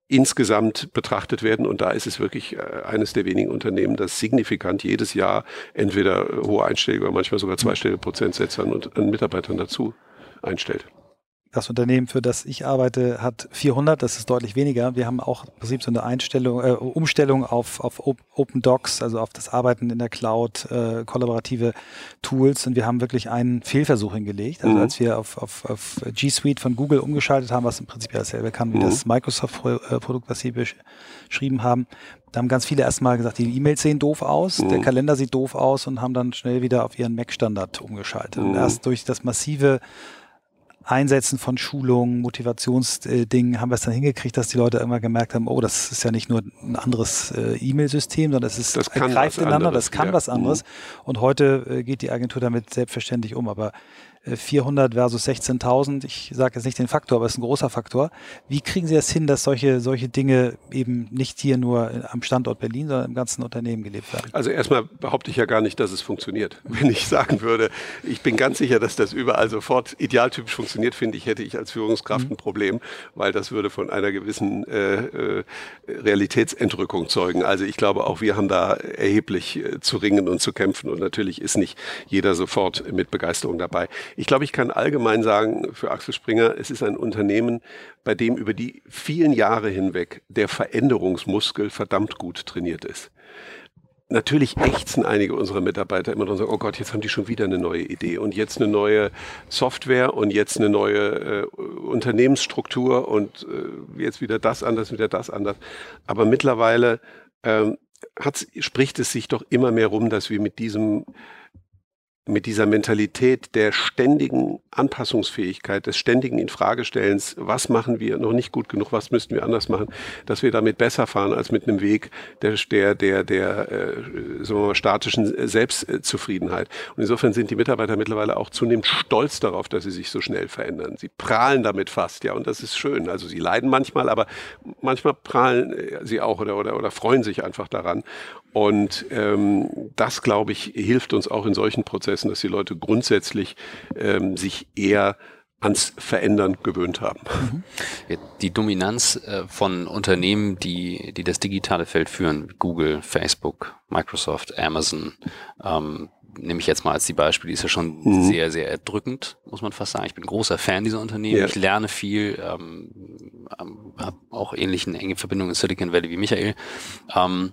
insgesamt betrachtet werden. Und da ist es wirklich äh, eines der wenigen Unternehmen, das signifikant jedes Jahr entweder hohe Einstellige oder manchmal sogar zweistellige Prozentsätze an, an Mitarbeitern dazu einstellt. Das Unternehmen, für das ich arbeite, hat 400, das ist deutlich weniger. Wir haben auch im Prinzip so eine Einstellung, äh, Umstellung auf, auf Open Docs, also auf das Arbeiten in der Cloud, äh, kollaborative Tools. Und wir haben wirklich einen Fehlversuch hingelegt. Also mhm. als wir auf, auf, auf G Suite von Google umgeschaltet haben, was im Prinzip ja dasselbe kann wie mhm. das Microsoft-Produkt, was Sie beschrieben haben, da haben ganz viele erstmal gesagt, die E-Mails sehen doof aus, mhm. der Kalender sieht doof aus und haben dann schnell wieder auf ihren Mac-Standard umgeschaltet. Und mhm. erst durch das massive Einsetzen von Schulungen, Motivationsdingen haben wir es dann hingekriegt, dass die Leute immer gemerkt haben, oh, das ist ja nicht nur ein anderes äh, E-Mail-System, sondern es ist, das greift ineinander, anderes, das kann ja. was anderes. Mhm. Und heute äh, geht die Agentur damit selbstverständlich um. Aber 400 versus 16.000, ich sage jetzt nicht den Faktor, aber es ist ein großer Faktor. Wie kriegen Sie das hin, dass solche, solche Dinge eben nicht hier nur am Standort Berlin, sondern im ganzen Unternehmen gelebt werden? Also erstmal behaupte ich ja gar nicht, dass es funktioniert. Wenn ich sagen würde, ich bin ganz sicher, dass das überall sofort idealtypisch funktioniert, finde ich, hätte ich als Führungskraft mhm. ein Problem, weil das würde von einer gewissen äh, äh, Realitätsentrückung zeugen. Also ich glaube, auch wir haben da erheblich äh, zu ringen und zu kämpfen und natürlich ist nicht jeder sofort mit Begeisterung dabei. Ich glaube, ich kann allgemein sagen für Axel Springer, es ist ein Unternehmen, bei dem über die vielen Jahre hinweg der Veränderungsmuskel verdammt gut trainiert ist. Natürlich ächzen einige unserer Mitarbeiter immer und sagen, oh Gott, jetzt haben die schon wieder eine neue Idee und jetzt eine neue Software und jetzt eine neue äh, Unternehmensstruktur und äh, jetzt wieder das anders, wieder das anders. Aber mittlerweile ähm, spricht es sich doch immer mehr rum, dass wir mit diesem mit dieser Mentalität der ständigen Anpassungsfähigkeit, des ständigen Infragestellens, was machen wir noch nicht gut genug, was müssten wir anders machen, dass wir damit besser fahren als mit einem Weg der, der, der, der äh, sagen wir mal, statischen Selbstzufriedenheit. Und insofern sind die Mitarbeiter mittlerweile auch zunehmend stolz darauf, dass sie sich so schnell verändern. Sie prahlen damit fast, ja, und das ist schön. Also sie leiden manchmal, aber manchmal prahlen äh, sie auch oder, oder, oder freuen sich einfach daran. Und ähm, das, glaube ich, hilft uns auch in solchen Prozessen, dass die Leute grundsätzlich ähm, sich eher ans Verändern gewöhnt haben. Mhm. Die Dominanz äh, von Unternehmen, die, die das digitale Feld führen, Google, Facebook, Microsoft, Amazon, ähm, nehme ich jetzt mal als die Beispiele, die ist ja schon mhm. sehr, sehr erdrückend, muss man fast sagen. Ich bin großer Fan dieser Unternehmen. Ja. Ich lerne viel, ähm, ähm habe auch ähnliche enge Verbindungen in Silicon Valley wie Michael. Ähm,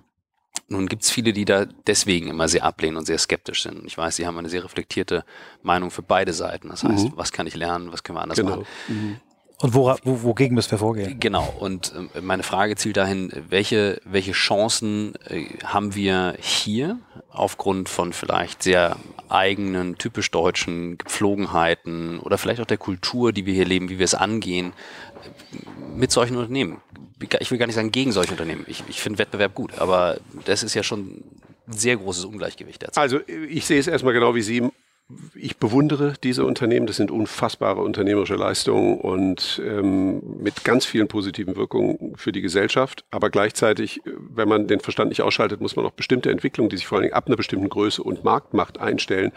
nun gibt es viele, die da deswegen immer sehr ablehnen und sehr skeptisch sind. Ich weiß, Sie haben eine sehr reflektierte Meinung für beide Seiten. Das heißt, mhm. was kann ich lernen, was können wir anders genau. machen? Mhm. Und wora, wo, wogegen müssen wir vorgehen? Genau. Und äh, meine Frage zielt dahin, welche, welche Chancen äh, haben wir hier aufgrund von vielleicht sehr eigenen, typisch deutschen Gepflogenheiten oder vielleicht auch der Kultur, die wir hier leben, wie wir es angehen, mit solchen Unternehmen? Ich will gar nicht sagen gegen solche Unternehmen. Ich, ich finde Wettbewerb gut, aber das ist ja schon ein sehr großes Ungleichgewicht derzeit. Also ich sehe es erstmal genau wie Sie ich bewundere diese Unternehmen. Das sind unfassbare unternehmerische Leistungen und ähm, mit ganz vielen positiven Wirkungen für die Gesellschaft. Aber gleichzeitig, wenn man den Verstand nicht ausschaltet, muss man auch bestimmte Entwicklungen, die sich vor allen Dingen ab einer bestimmten Größe und Marktmacht einstellen,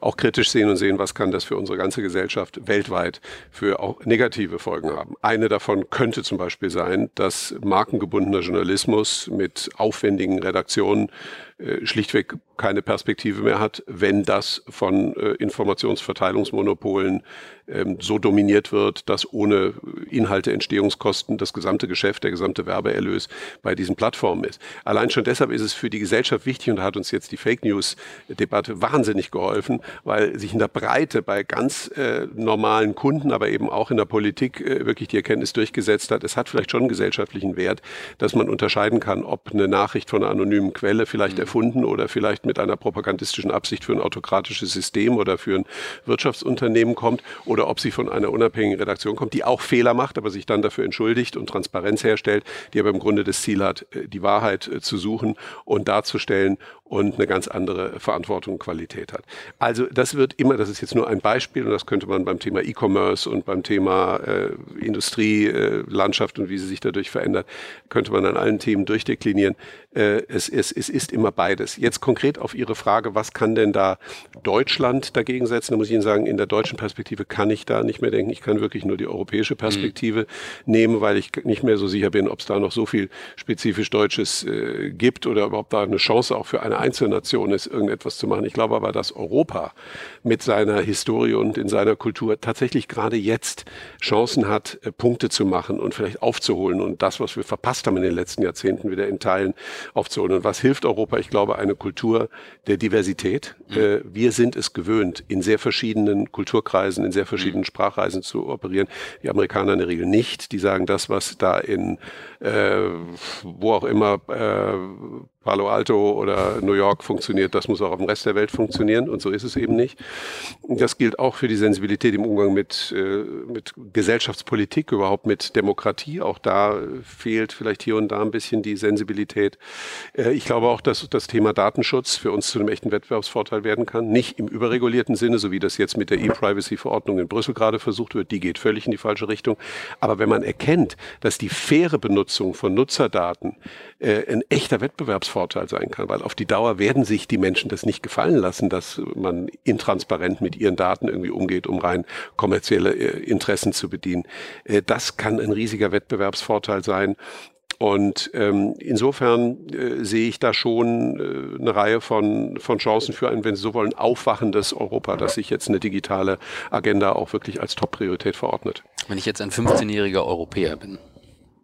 auch kritisch sehen und sehen, was kann das für unsere ganze Gesellschaft weltweit für auch negative Folgen haben. Eine davon könnte zum Beispiel sein, dass markengebundener Journalismus mit aufwendigen Redaktionen äh, schlichtweg keine Perspektive mehr hat, wenn das von äh, Informationsverteilungsmonopolen ähm, so dominiert wird, dass ohne Inhalteentstehungskosten das gesamte Geschäft, der gesamte Werbeerlös bei diesen Plattformen ist. Allein schon deshalb ist es für die Gesellschaft wichtig und hat uns jetzt die Fake News Debatte wahnsinnig geholfen, weil sich in der Breite bei ganz äh, normalen Kunden, aber eben auch in der Politik äh, wirklich die Erkenntnis durchgesetzt hat, es hat vielleicht schon einen gesellschaftlichen Wert, dass man unterscheiden kann, ob eine Nachricht von einer anonymen Quelle vielleicht mhm. erfunden oder vielleicht mit einer propagandistischen Absicht für ein autokratisches System oder für ein Wirtschaftsunternehmen kommt oder ob sie von einer unabhängigen Redaktion kommt, die auch Fehler macht, aber sich dann dafür entschuldigt und Transparenz herstellt, die aber im Grunde das Ziel hat, äh, die Wahrheit äh, zu suchen und darzustellen und eine ganz andere Verantwortung und Qualität hat. Also das wird immer, das ist jetzt nur ein Beispiel und das könnte man beim Thema E-Commerce und beim Thema äh, Industrie, äh, Landschaft und wie sie sich dadurch verändert, könnte man an allen Themen durchdeklinieren. Äh, es, es, es ist immer beides. Jetzt konkret auf Ihre Frage, was kann denn da Deutschland dagegen setzen? Da muss ich Ihnen sagen, in der deutschen Perspektive kann ich da nicht mehr denken. Ich kann wirklich nur die europäische Perspektive mhm. nehmen, weil ich nicht mehr so sicher bin, ob es da noch so viel spezifisch Deutsches äh, gibt oder überhaupt da eine Chance auch für eine Einzelnation ist, irgendetwas zu machen. Ich glaube aber, dass Europa mit seiner Historie und in seiner Kultur tatsächlich gerade jetzt Chancen hat, äh, Punkte zu machen und vielleicht aufzuholen und das, was wir verpasst haben in den letzten Jahrzehnten, wieder in Teilen aufzuholen. Und was hilft Europa? Ich glaube, eine Kultur der Diversität. Mhm. Äh, wir sind es gewöhnt, in sehr verschiedenen Kulturkreisen, in sehr verschiedenen mhm. Sprachreisen zu operieren. Die Amerikaner in der Regel nicht. Die sagen, das, was da in äh, wo auch immer äh, Palo Alto oder New York funktioniert, das muss auch auf dem Rest der Welt funktionieren und so ist es eben nicht. Das gilt auch für die Sensibilität im Umgang mit, äh, mit Gesellschaftspolitik, überhaupt mit Demokratie. Auch da fehlt vielleicht hier und da ein bisschen die Sensibilität. Äh, ich glaube auch, dass das Thema Datenschutz für uns zu einem echten Wettbewerbsvorteil werden kann. Nicht im überregulierten Sinne, so wie das jetzt mit der E-Privacy-Verordnung in Brüssel gerade versucht wird. Die geht völlig in die falsche Richtung. Aber wenn man erkennt, dass die faire Benutzung von Nutzerdaten äh, ein echter Wettbewerbsvorteil sein kann, weil auf die Dauer werden sich die Menschen das nicht gefallen lassen, dass man intransparent mit ihren Daten irgendwie umgeht, um rein kommerzielle äh, Interessen zu bedienen. Äh, das kann ein riesiger Wettbewerbsvorteil sein. Und ähm, insofern äh, sehe ich da schon äh, eine Reihe von, von Chancen für ein, wenn Sie so wollen, aufwachendes Europa, das sich jetzt eine digitale Agenda auch wirklich als Top-Priorität verordnet. Wenn ich jetzt ein 15-jähriger Europäer bin,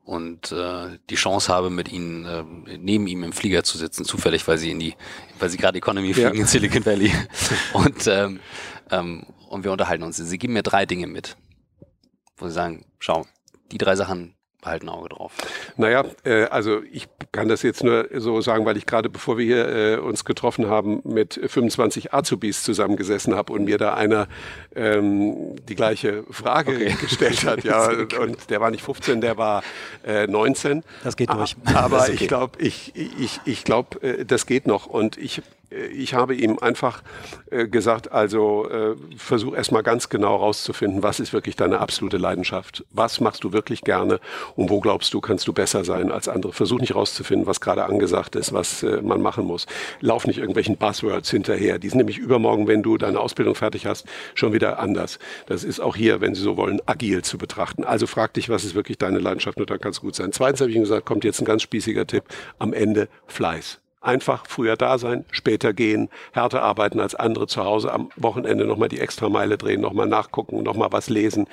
und äh, die Chance habe, mit ihnen äh, neben ihm im Flieger zu sitzen, zufällig, weil sie in die, weil sie gerade Economy fliegen ja. in Silicon Valley. und ähm, ähm, und wir unterhalten uns. Sie geben mir drei Dinge mit, wo sie sagen, schau, die drei Sachen halt ein Auge drauf. Naja, äh, also ich kann das jetzt nur so sagen, weil ich gerade bevor wir hier äh, uns getroffen haben, mit 25 Azubis zusammengesessen habe und mir da einer ähm, die gleiche Frage okay. gestellt hat. Ja, und der war nicht 15, der war äh, 19. Das geht durch. Aber okay. ich glaube, ich, ich, ich glaube, äh, das geht noch. Und ich ich habe ihm einfach äh, gesagt, also äh, versuch erstmal ganz genau rauszufinden, was ist wirklich deine absolute Leidenschaft? Was machst du wirklich gerne und wo glaubst du, kannst du besser sein als andere? Versuch nicht rauszufinden, was gerade angesagt ist, was äh, man machen muss. Lauf nicht irgendwelchen Buzzwords hinterher. Die sind nämlich übermorgen, wenn du deine Ausbildung fertig hast, schon wieder anders. Das ist auch hier, wenn Sie so wollen, agil zu betrachten. Also frag dich, was ist wirklich deine Leidenschaft und dann kann es gut sein. Zweitens habe ich ihm gesagt, kommt jetzt ein ganz spießiger Tipp. Am Ende Fleiß. Einfach früher da sein, später gehen, härter arbeiten als andere zu Hause, am Wochenende nochmal die Extrameile drehen, nochmal nachgucken, nochmal was lesen.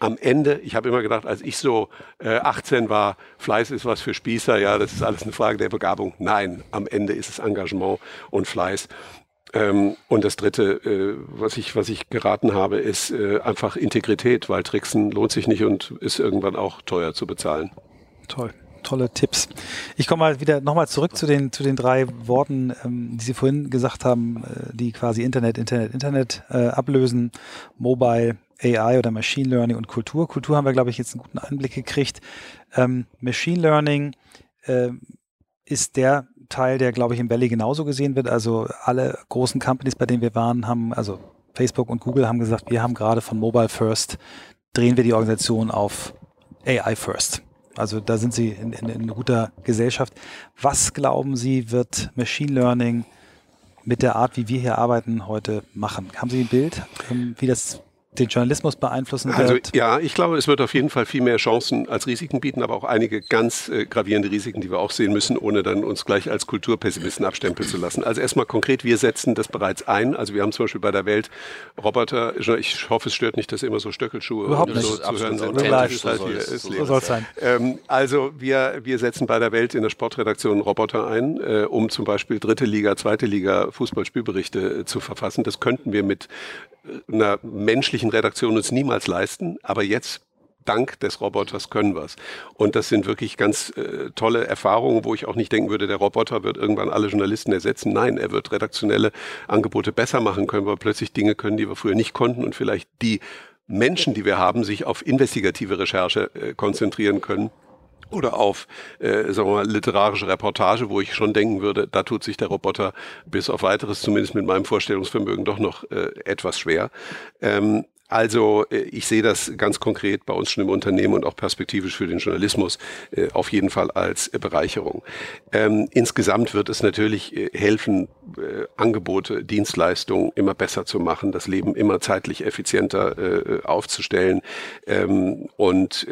Am Ende, ich habe immer gedacht, als ich so äh, 18 war, Fleiß ist was für Spießer, ja, das ist alles eine Frage der Begabung. Nein, am Ende ist es Engagement und Fleiß. Ähm, und das Dritte, äh, was, ich, was ich geraten habe, ist äh, einfach Integrität, weil Tricksen lohnt sich nicht und ist irgendwann auch teuer zu bezahlen. Toll tolle Tipps. Ich komme mal wieder nochmal zurück zu den, zu den drei Worten, ähm, die Sie vorhin gesagt haben, äh, die quasi Internet, Internet, Internet äh, ablösen, Mobile, AI oder Machine Learning und Kultur. Kultur haben wir, glaube ich, jetzt einen guten Einblick gekriegt. Ähm, Machine Learning äh, ist der Teil, der, glaube ich, im Valley genauso gesehen wird. Also alle großen Companies, bei denen wir waren, haben, also Facebook und Google haben gesagt, wir haben gerade von Mobile First, drehen wir die Organisation auf AI First. Also da sind Sie in, in, in guter Gesellschaft. Was glauben Sie, wird Machine Learning mit der Art, wie wir hier arbeiten, heute machen? Haben Sie ein Bild, ähm, wie das den Journalismus beeinflussen also, wird? Also ja, ich glaube, es wird auf jeden Fall viel mehr Chancen als Risiken bieten, aber auch einige ganz äh, gravierende Risiken, die wir auch sehen müssen, ohne dann uns gleich als Kulturpessimisten abstempeln zu lassen. Also erstmal konkret, wir setzen das bereits ein. Also wir haben zum Beispiel bei der Welt Roboter, ich hoffe, es stört nicht, dass immer so Stöckelschuhe Überhaupt so zu hören sind. So, halt so soll es sein. Ähm, also wir, wir setzen bei der Welt in der Sportredaktion Roboter ein, äh, um zum Beispiel dritte Liga, zweite Liga Fußballspielberichte äh, zu verfassen. Das könnten wir mit einer menschlichen Redaktion uns niemals leisten, aber jetzt dank des Roboters können wir es. Und das sind wirklich ganz äh, tolle Erfahrungen, wo ich auch nicht denken würde, der Roboter wird irgendwann alle Journalisten ersetzen. Nein, er wird redaktionelle Angebote besser machen können, weil plötzlich Dinge können, die wir früher nicht konnten und vielleicht die Menschen, die wir haben, sich auf investigative Recherche äh, konzentrieren können oder auf äh, sagen wir mal, literarische Reportage, wo ich schon denken würde, da tut sich der Roboter bis auf weiteres, zumindest mit meinem Vorstellungsvermögen, doch noch äh, etwas schwer. Ähm, also äh, ich sehe das ganz konkret bei uns schon im Unternehmen und auch perspektivisch für den Journalismus äh, auf jeden Fall als äh, Bereicherung. Ähm, insgesamt wird es natürlich helfen, Angebote, Dienstleistungen immer besser zu machen, das Leben immer zeitlich effizienter aufzustellen ähm, und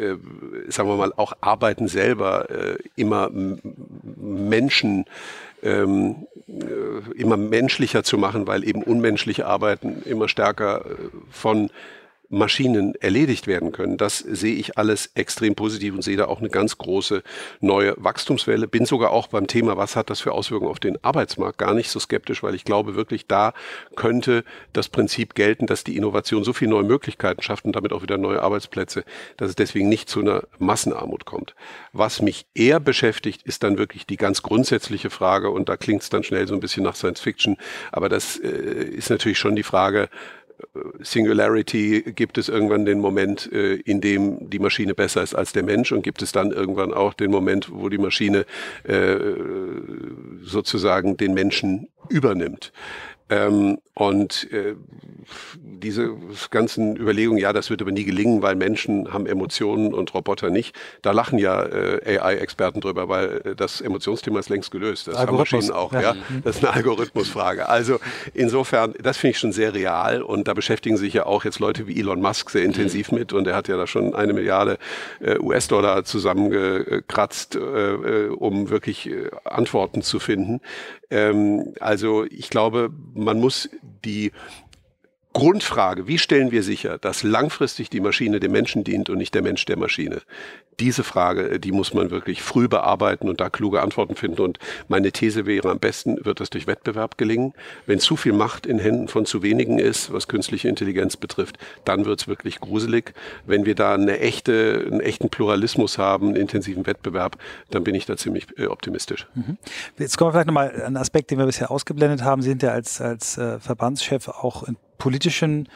sagen wir mal auch Arbeiten selber immer Menschen ähm, äh, immer menschlicher zu machen, weil eben unmenschliche Arbeiten immer stärker äh, von Maschinen erledigt werden können. Das sehe ich alles extrem positiv und sehe da auch eine ganz große neue Wachstumswelle. Bin sogar auch beim Thema, was hat das für Auswirkungen auf den Arbeitsmarkt, gar nicht so skeptisch, weil ich glaube wirklich, da könnte das Prinzip gelten, dass die Innovation so viele neue Möglichkeiten schafft und damit auch wieder neue Arbeitsplätze, dass es deswegen nicht zu einer Massenarmut kommt. Was mich eher beschäftigt, ist dann wirklich die ganz grundsätzliche Frage und da klingt es dann schnell so ein bisschen nach Science Fiction, aber das äh, ist natürlich schon die Frage, Singularity gibt es irgendwann den Moment, äh, in dem die Maschine besser ist als der Mensch und gibt es dann irgendwann auch den Moment, wo die Maschine äh, sozusagen den Menschen übernimmt. Ähm, und äh, diese ganzen Überlegungen, ja, das wird aber nie gelingen, weil Menschen haben Emotionen und Roboter nicht. Da lachen ja äh, AI-Experten drüber, weil äh, das Emotionsthema ist längst gelöst. Das haben Maschinen auch, ja. ja. Das ist eine Algorithmusfrage. Also insofern, das finde ich schon sehr real und da beschäftigen sich ja auch jetzt Leute wie Elon Musk sehr intensiv mhm. mit und er hat ja da schon eine Milliarde äh, US-Dollar zusammengekratzt, äh, um wirklich Antworten zu finden. Ähm, also ich glaube, man muss die Grundfrage, wie stellen wir sicher, dass langfristig die Maschine dem Menschen dient und nicht der Mensch der Maschine? Diese Frage, äh, die muss man wirklich früh bearbeiten und da kluge Antworten finden. Und meine These wäre, am besten wird das durch Wettbewerb gelingen. Wenn zu viel Macht in Händen von zu wenigen ist, was künstliche Intelligenz betrifft, dann wird es wirklich gruselig. Wenn wir da eine echte, einen echten Pluralismus haben, einen intensiven Wettbewerb, dann bin ich da ziemlich äh, optimistisch. Mhm. Jetzt kommen wir vielleicht nochmal einen Aspekt, den wir bisher ausgeblendet haben. Sie sind ja als, als äh, Verbandschef auch in politischen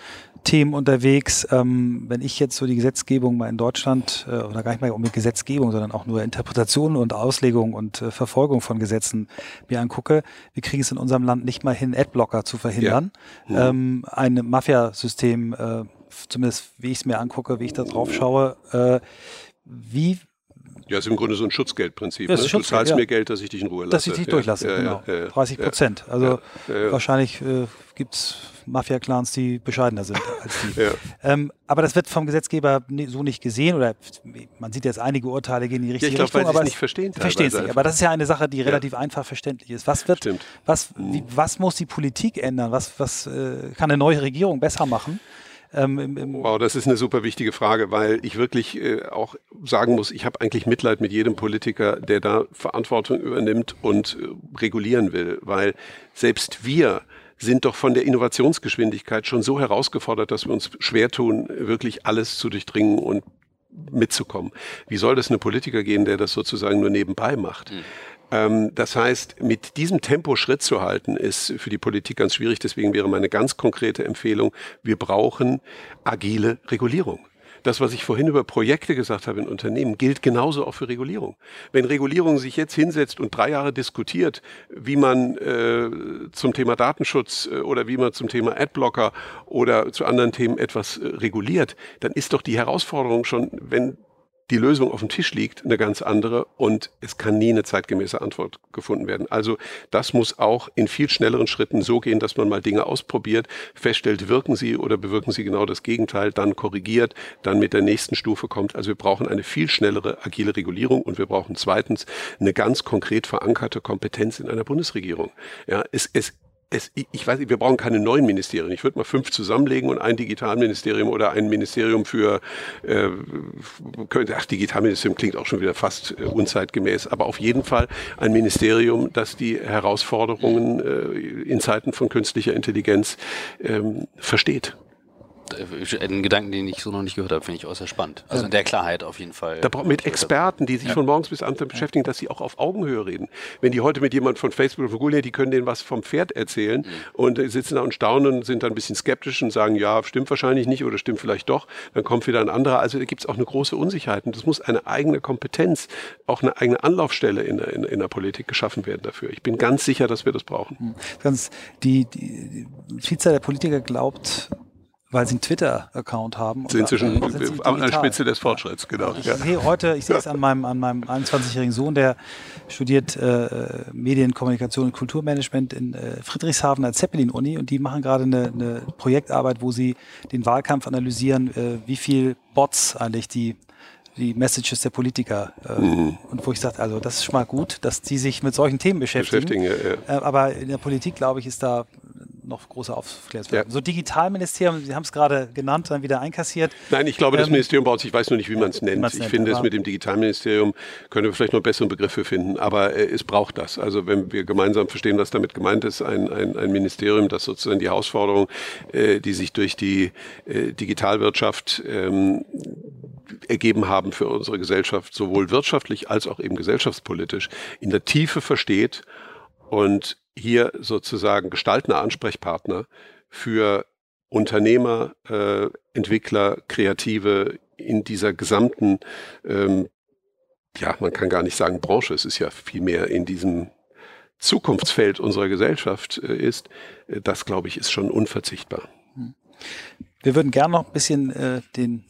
Themen unterwegs. Ähm, wenn ich jetzt so die Gesetzgebung mal in Deutschland, äh, oder gar nicht mal um Gesetzgebung, sondern auch nur Interpretation und Auslegung und äh, Verfolgung von Gesetzen mir angucke, wir kriegen es in unserem Land nicht mal hin, Adblocker zu verhindern. Ja. Ähm, ein Mafia-System, äh, zumindest wie ich es mir angucke, wie ich da drauf schaue, äh, wie ja, ist im Grunde so ein Schutzgeldprinzip. Ja, ne? Du zahlst ja. mir Geld, dass ich dich in Ruhe lasse. Dass ich dich durchlasse, ja, genau. 30 Prozent. Also wahrscheinlich äh, gibt es Mafia-Clans, die bescheidener sind als die. Ähm, aber das wird vom Gesetzgeber so nicht gesehen oder man sieht jetzt einige Urteile gehen in die richtige ja, ich glaub, Richtung. aber nicht verstehen. Verstehen Sie. Aber das ist ja eine Sache, die relativ einfach verständlich ist. Was wird, Stimmt. was, wie, mhm. was muss die Politik ändern? Was, was äh, kann eine neue Regierung besser machen? Ähm, im, im wow, das ist eine super wichtige Frage, weil ich wirklich äh, auch sagen muss, ich habe eigentlich Mitleid mit jedem Politiker, der da Verantwortung übernimmt und äh, regulieren will, weil selbst wir sind doch von der Innovationsgeschwindigkeit schon so herausgefordert, dass wir uns schwer tun, wirklich alles zu durchdringen und mitzukommen. Wie soll das einem Politiker gehen, der das sozusagen nur nebenbei macht? Mhm. Ähm, das heißt, mit diesem Tempo Schritt zu halten, ist für die Politik ganz schwierig. Deswegen wäre meine ganz konkrete Empfehlung, wir brauchen agile Regulierung. Das, was ich vorhin über Projekte gesagt habe in Unternehmen, gilt genauso auch für Regulierung. Wenn Regulierung sich jetzt hinsetzt und drei Jahre diskutiert, wie man äh, zum Thema Datenschutz äh, oder wie man zum Thema Adblocker oder zu anderen Themen etwas äh, reguliert, dann ist doch die Herausforderung schon, wenn die Lösung auf dem Tisch liegt, eine ganz andere und es kann nie eine zeitgemäße Antwort gefunden werden. Also das muss auch in viel schnelleren Schritten so gehen, dass man mal Dinge ausprobiert, feststellt, wirken sie oder bewirken sie genau das Gegenteil, dann korrigiert, dann mit der nächsten Stufe kommt. Also wir brauchen eine viel schnellere agile Regulierung und wir brauchen zweitens eine ganz konkret verankerte Kompetenz in einer Bundesregierung. Ja, es, es es, ich weiß nicht, wir brauchen keine neuen Ministerien. Ich würde mal fünf zusammenlegen und ein Digitalministerium oder ein Ministerium für, äh, ach, Digitalministerium klingt auch schon wieder fast äh, unzeitgemäß, aber auf jeden Fall ein Ministerium, das die Herausforderungen äh, in Zeiten von künstlicher Intelligenz ähm, versteht. Äh, einen Gedanken, den ich so noch nicht gehört habe, finde ich äußerst spannend. Also in der Klarheit auf jeden Fall. Da braucht mit Experten, die sich ja. von morgens bis abends beschäftigen, dass sie auch auf Augenhöhe reden. Wenn die heute mit jemand von Facebook oder von Google, die können denen was vom Pferd erzählen mhm. und sitzen da und staunen und sind dann ein bisschen skeptisch und sagen, ja, stimmt wahrscheinlich nicht oder stimmt vielleicht doch. Dann kommt wieder ein anderer. Also da gibt es auch eine große Unsicherheit. Und das muss eine eigene Kompetenz, auch eine eigene Anlaufstelle in der, in, in der Politik geschaffen werden dafür. Ich bin ganz sicher, dass wir das brauchen. Mhm. Ganz, die, die Vielzahl der Politiker glaubt, weil sie einen Twitter-Account haben. Sind sie schon an der Spitze des Fortschritts, genau. Ich, ja. hey, heute, ich sehe es an meinem, an meinem 21-jährigen Sohn, der studiert äh, Medienkommunikation und Kulturmanagement in äh, Friedrichshafen an der Zeppelin-Uni und die machen gerade eine, eine Projektarbeit, wo sie den Wahlkampf analysieren, äh, wie viel Bots eigentlich die die Messages der Politiker. Äh, mhm. Und wo ich sage, also das ist schon mal gut, dass die sich mit solchen Themen beschäftigen. beschäftigen ja, ja. Äh, aber in der Politik, glaube ich, ist da noch große Aufklärungsbedarf. Ja. So Digitalministerium, Sie haben es gerade genannt, dann wieder einkassiert. Nein, ich glaube, das ähm, Ministerium baut sich, ich weiß nur nicht, wie man es nennt. Ich nennt, finde es mit dem Digitalministerium, können wir vielleicht noch bessere Begriffe finden, aber äh, es braucht das. Also wenn wir gemeinsam verstehen, was damit gemeint ist, ein, ein, ein Ministerium, das sozusagen die Herausforderungen, äh, die sich durch die äh, Digitalwirtschaft ähm, ergeben haben für unsere Gesellschaft, sowohl wirtschaftlich als auch eben gesellschaftspolitisch, in der Tiefe versteht und hier sozusagen gestaltender Ansprechpartner für Unternehmer, äh, Entwickler, Kreative in dieser gesamten, ähm, ja, man kann gar nicht sagen Branche, es ist ja vielmehr in diesem Zukunftsfeld unserer Gesellschaft äh, ist, äh, das glaube ich ist schon unverzichtbar. Wir würden gerne noch ein bisschen äh, den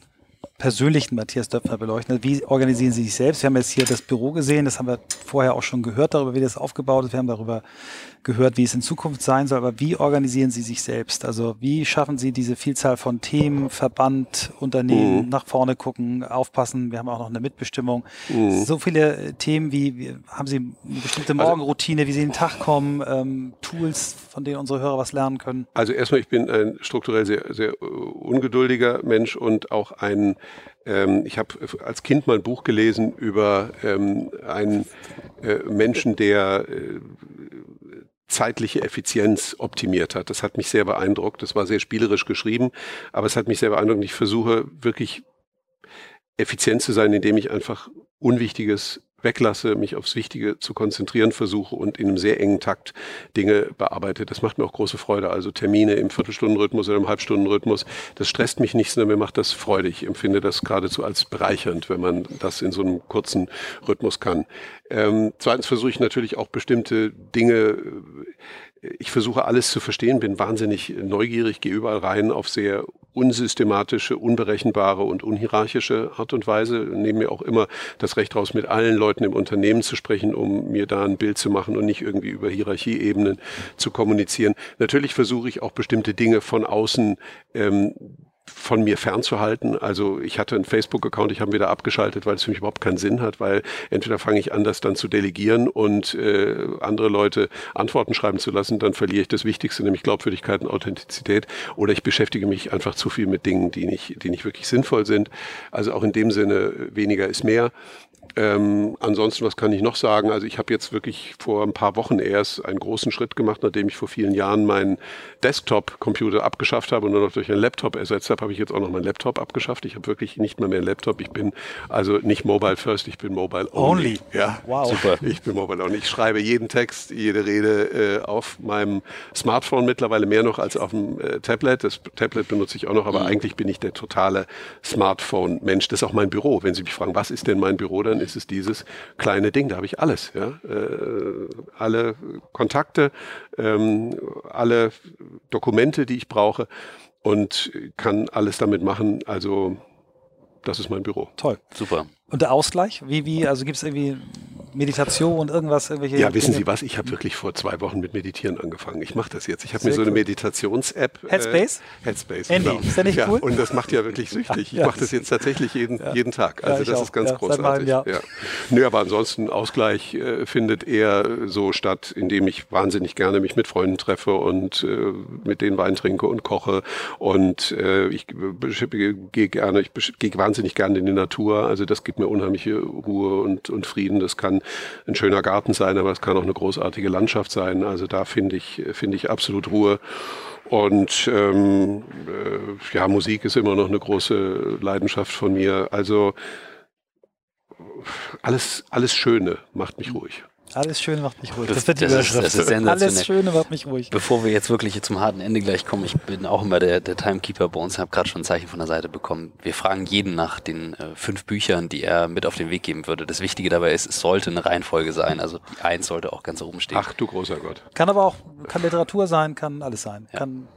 persönlichen Matthias Döpfner beleuchten. Wie organisieren Sie sich selbst? Wir haben jetzt hier das Büro gesehen, das haben wir vorher auch schon gehört darüber, wie das aufgebaut ist. Wir haben darüber gehört, wie es in Zukunft sein soll. Aber wie organisieren Sie sich selbst? Also wie schaffen Sie diese Vielzahl von Themen, Verband, Unternehmen, mhm. nach vorne gucken, aufpassen? Wir haben auch noch eine Mitbestimmung. Mhm. So viele äh, Themen wie, wie, haben Sie eine bestimmte also Morgenroutine, wie Sie in den Tag kommen, ähm, Tools, von denen unsere Hörer was lernen können? Also erstmal, ich bin ein strukturell sehr, sehr äh, ungeduldiger Mensch und auch ein ähm, ich habe als Kind mal ein Buch gelesen über ähm, einen äh, Menschen, der äh, zeitliche Effizienz optimiert hat. Das hat mich sehr beeindruckt. Das war sehr spielerisch geschrieben, aber es hat mich sehr beeindruckt. Ich versuche wirklich effizient zu sein, indem ich einfach Unwichtiges weglasse, mich aufs Wichtige zu konzentrieren versuche und in einem sehr engen Takt Dinge bearbeite. Das macht mir auch große Freude. Also Termine im Viertelstundenrhythmus oder im Halbstundenrhythmus, das stresst mich nicht, sondern mir macht das Freude. Ich empfinde das geradezu als bereichernd, wenn man das in so einem kurzen Rhythmus kann. Ähm, zweitens versuche ich natürlich auch bestimmte Dinge ich versuche alles zu verstehen, bin wahnsinnig neugierig, gehe überall rein auf sehr unsystematische, unberechenbare und unhierarchische Art und Weise. Nehme mir auch immer das Recht raus, mit allen Leuten im Unternehmen zu sprechen, um mir da ein Bild zu machen und nicht irgendwie über Hierarchieebenen zu kommunizieren. Natürlich versuche ich auch bestimmte Dinge von außen ähm, von mir fernzuhalten. Also ich hatte einen Facebook-Account, ich habe ihn wieder abgeschaltet, weil es für mich überhaupt keinen Sinn hat, weil entweder fange ich an, das dann zu delegieren und äh, andere Leute Antworten schreiben zu lassen, dann verliere ich das Wichtigste, nämlich Glaubwürdigkeit und Authentizität, oder ich beschäftige mich einfach zu viel mit Dingen, die nicht, die nicht wirklich sinnvoll sind. Also auch in dem Sinne, weniger ist mehr. Ähm, ansonsten, was kann ich noch sagen? Also ich habe jetzt wirklich vor ein paar Wochen erst einen großen Schritt gemacht, nachdem ich vor vielen Jahren meinen Desktop-Computer abgeschafft habe und nur noch durch einen Laptop ersetzt habe, habe ich jetzt auch noch meinen Laptop abgeschafft. Ich habe wirklich nicht mehr mehr einen Laptop. Ich bin also nicht Mobile First, ich bin Mobile Only. only. Ja, wow. Super. Ich bin Mobile Only. Ich schreibe jeden Text, jede Rede äh, auf meinem Smartphone mittlerweile mehr noch als auf dem äh, Tablet. Das Tablet benutze ich auch noch, aber mhm. eigentlich bin ich der totale Smartphone-Mensch. Das ist auch mein Büro. Wenn Sie mich fragen, was ist denn mein Büro, dann ist es dieses kleine Ding. Da habe ich alles. Ja? Äh, alle Kontakte, ähm, alle Dokumente, die ich brauche und kann alles damit machen. Also das ist mein Büro. Toll. Super. Und der Ausgleich? Wie, wie, also gibt es irgendwie Meditation und irgendwas? Irgendwelche ja, wissen Sie was? Ich habe wirklich vor zwei Wochen mit Meditieren angefangen. Ich mache das jetzt. Ich habe mir so eine Meditations-App. Headspace? Äh, Headspace, Andy, genau. Ist der nicht ja, cool? Und das macht ja wirklich süchtig. Ich ja, mache das jetzt tatsächlich jeden, ja. jeden Tag. Also das auch. ist ganz großartig. Ja. Nö, aber ansonsten Ausgleich äh, findet eher so statt, indem ich wahnsinnig gerne mich mit Freunden treffe und äh, mit denen Wein trinke und koche. Und äh, ich gehe gerne, ich gehe wahnsinnig gerne in die Natur. Also das gibt mir unheimliche Ruhe und, und Frieden. Das kann ein schöner Garten sein, aber es kann auch eine großartige Landschaft sein. Also da finde ich, finde ich absolut Ruhe. Und ähm, äh, ja, Musik ist immer noch eine große Leidenschaft von mir. Also alles, alles Schöne macht mich ruhig. Alles Schöne macht mich ruhig. Das, das wird die das ist, das ist Alles Schöne macht mich ruhig. Bevor wir jetzt wirklich zum harten Ende gleich kommen, ich bin auch immer der, der Timekeeper bei uns, habe gerade schon ein Zeichen von der Seite bekommen. Wir fragen jeden nach den äh, fünf Büchern, die er mit auf den Weg geben würde. Das Wichtige dabei ist, es sollte eine Reihenfolge sein. Also die Eins sollte auch ganz oben stehen. Ach du großer Gott. Kann aber auch, kann Literatur sein, kann alles sein. Ja. Kann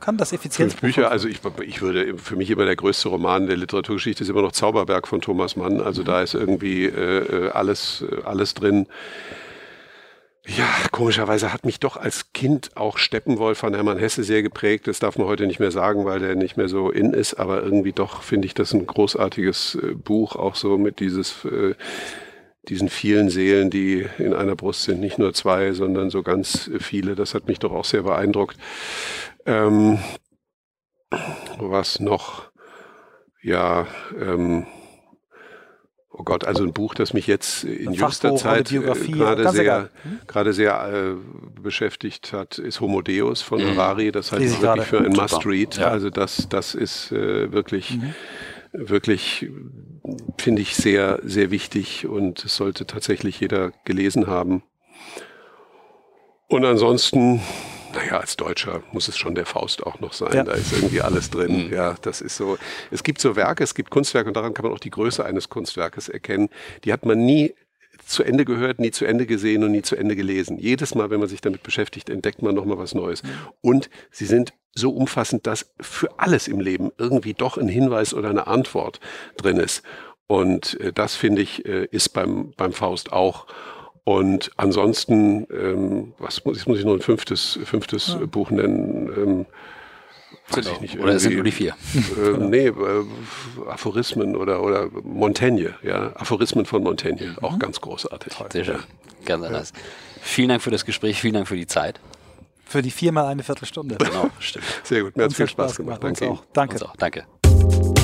kann das effizient. Fünf Bücher, also ich, ich würde für mich immer der größte Roman der Literaturgeschichte ist immer noch Zauberberg von Thomas Mann. Also da ist irgendwie äh, äh alles, äh, alles drin. Ja, komischerweise hat mich doch als Kind auch Steppenwolf von Hermann Hesse sehr geprägt. Das darf man heute nicht mehr sagen, weil der nicht mehr so in ist. Aber irgendwie doch finde ich das ein großartiges äh, Buch, auch so mit dieses, äh, diesen vielen Seelen, die in einer Brust sind. Nicht nur zwei, sondern so ganz viele. Das hat mich doch auch sehr beeindruckt. Ähm, was noch? Ja, ähm, Oh Gott, also ein Buch, das mich jetzt in jüngster Zeit äh, gerade sehr, hm? gerade sehr äh, beschäftigt hat, ist Homo Deus von mhm. Harari. Das halte ich wirklich für ein Must-Read. Ja. Also das, das ist äh, wirklich, mhm. wirklich, finde ich sehr, sehr wichtig und es sollte tatsächlich jeder gelesen haben. Und ansonsten naja, als Deutscher muss es schon der Faust auch noch sein. Ja. Da ist irgendwie alles drin. Mhm. Ja, das ist so. Es gibt so Werke, es gibt Kunstwerke und daran kann man auch die Größe eines Kunstwerkes erkennen. Die hat man nie zu Ende gehört, nie zu Ende gesehen und nie zu Ende gelesen. Jedes Mal, wenn man sich damit beschäftigt, entdeckt man nochmal was Neues. Und sie sind so umfassend, dass für alles im Leben irgendwie doch ein Hinweis oder eine Antwort drin ist. Und äh, das finde ich, äh, ist beim, beim Faust auch. Und ansonsten, ähm, was muss, jetzt muss ich noch ein fünftes, fünftes ja. Buch nennen. Ähm, weiß ich nicht, oder sind nur die vier? Äh, nee, äh, Aphorismen oder, oder Montaigne, ja. Aphorismen von Montaigne, mhm. auch ganz großartig. Sehr schön. Ganz anders. Ja. Vielen Dank für das Gespräch, vielen Dank für die Zeit. Für die viermal eine Viertelstunde. Genau, stimmt. Sehr gut, mir hat viel Spaß, Spaß gemacht. gemacht. Danke. Uns auch. Danke. Uns auch. Danke.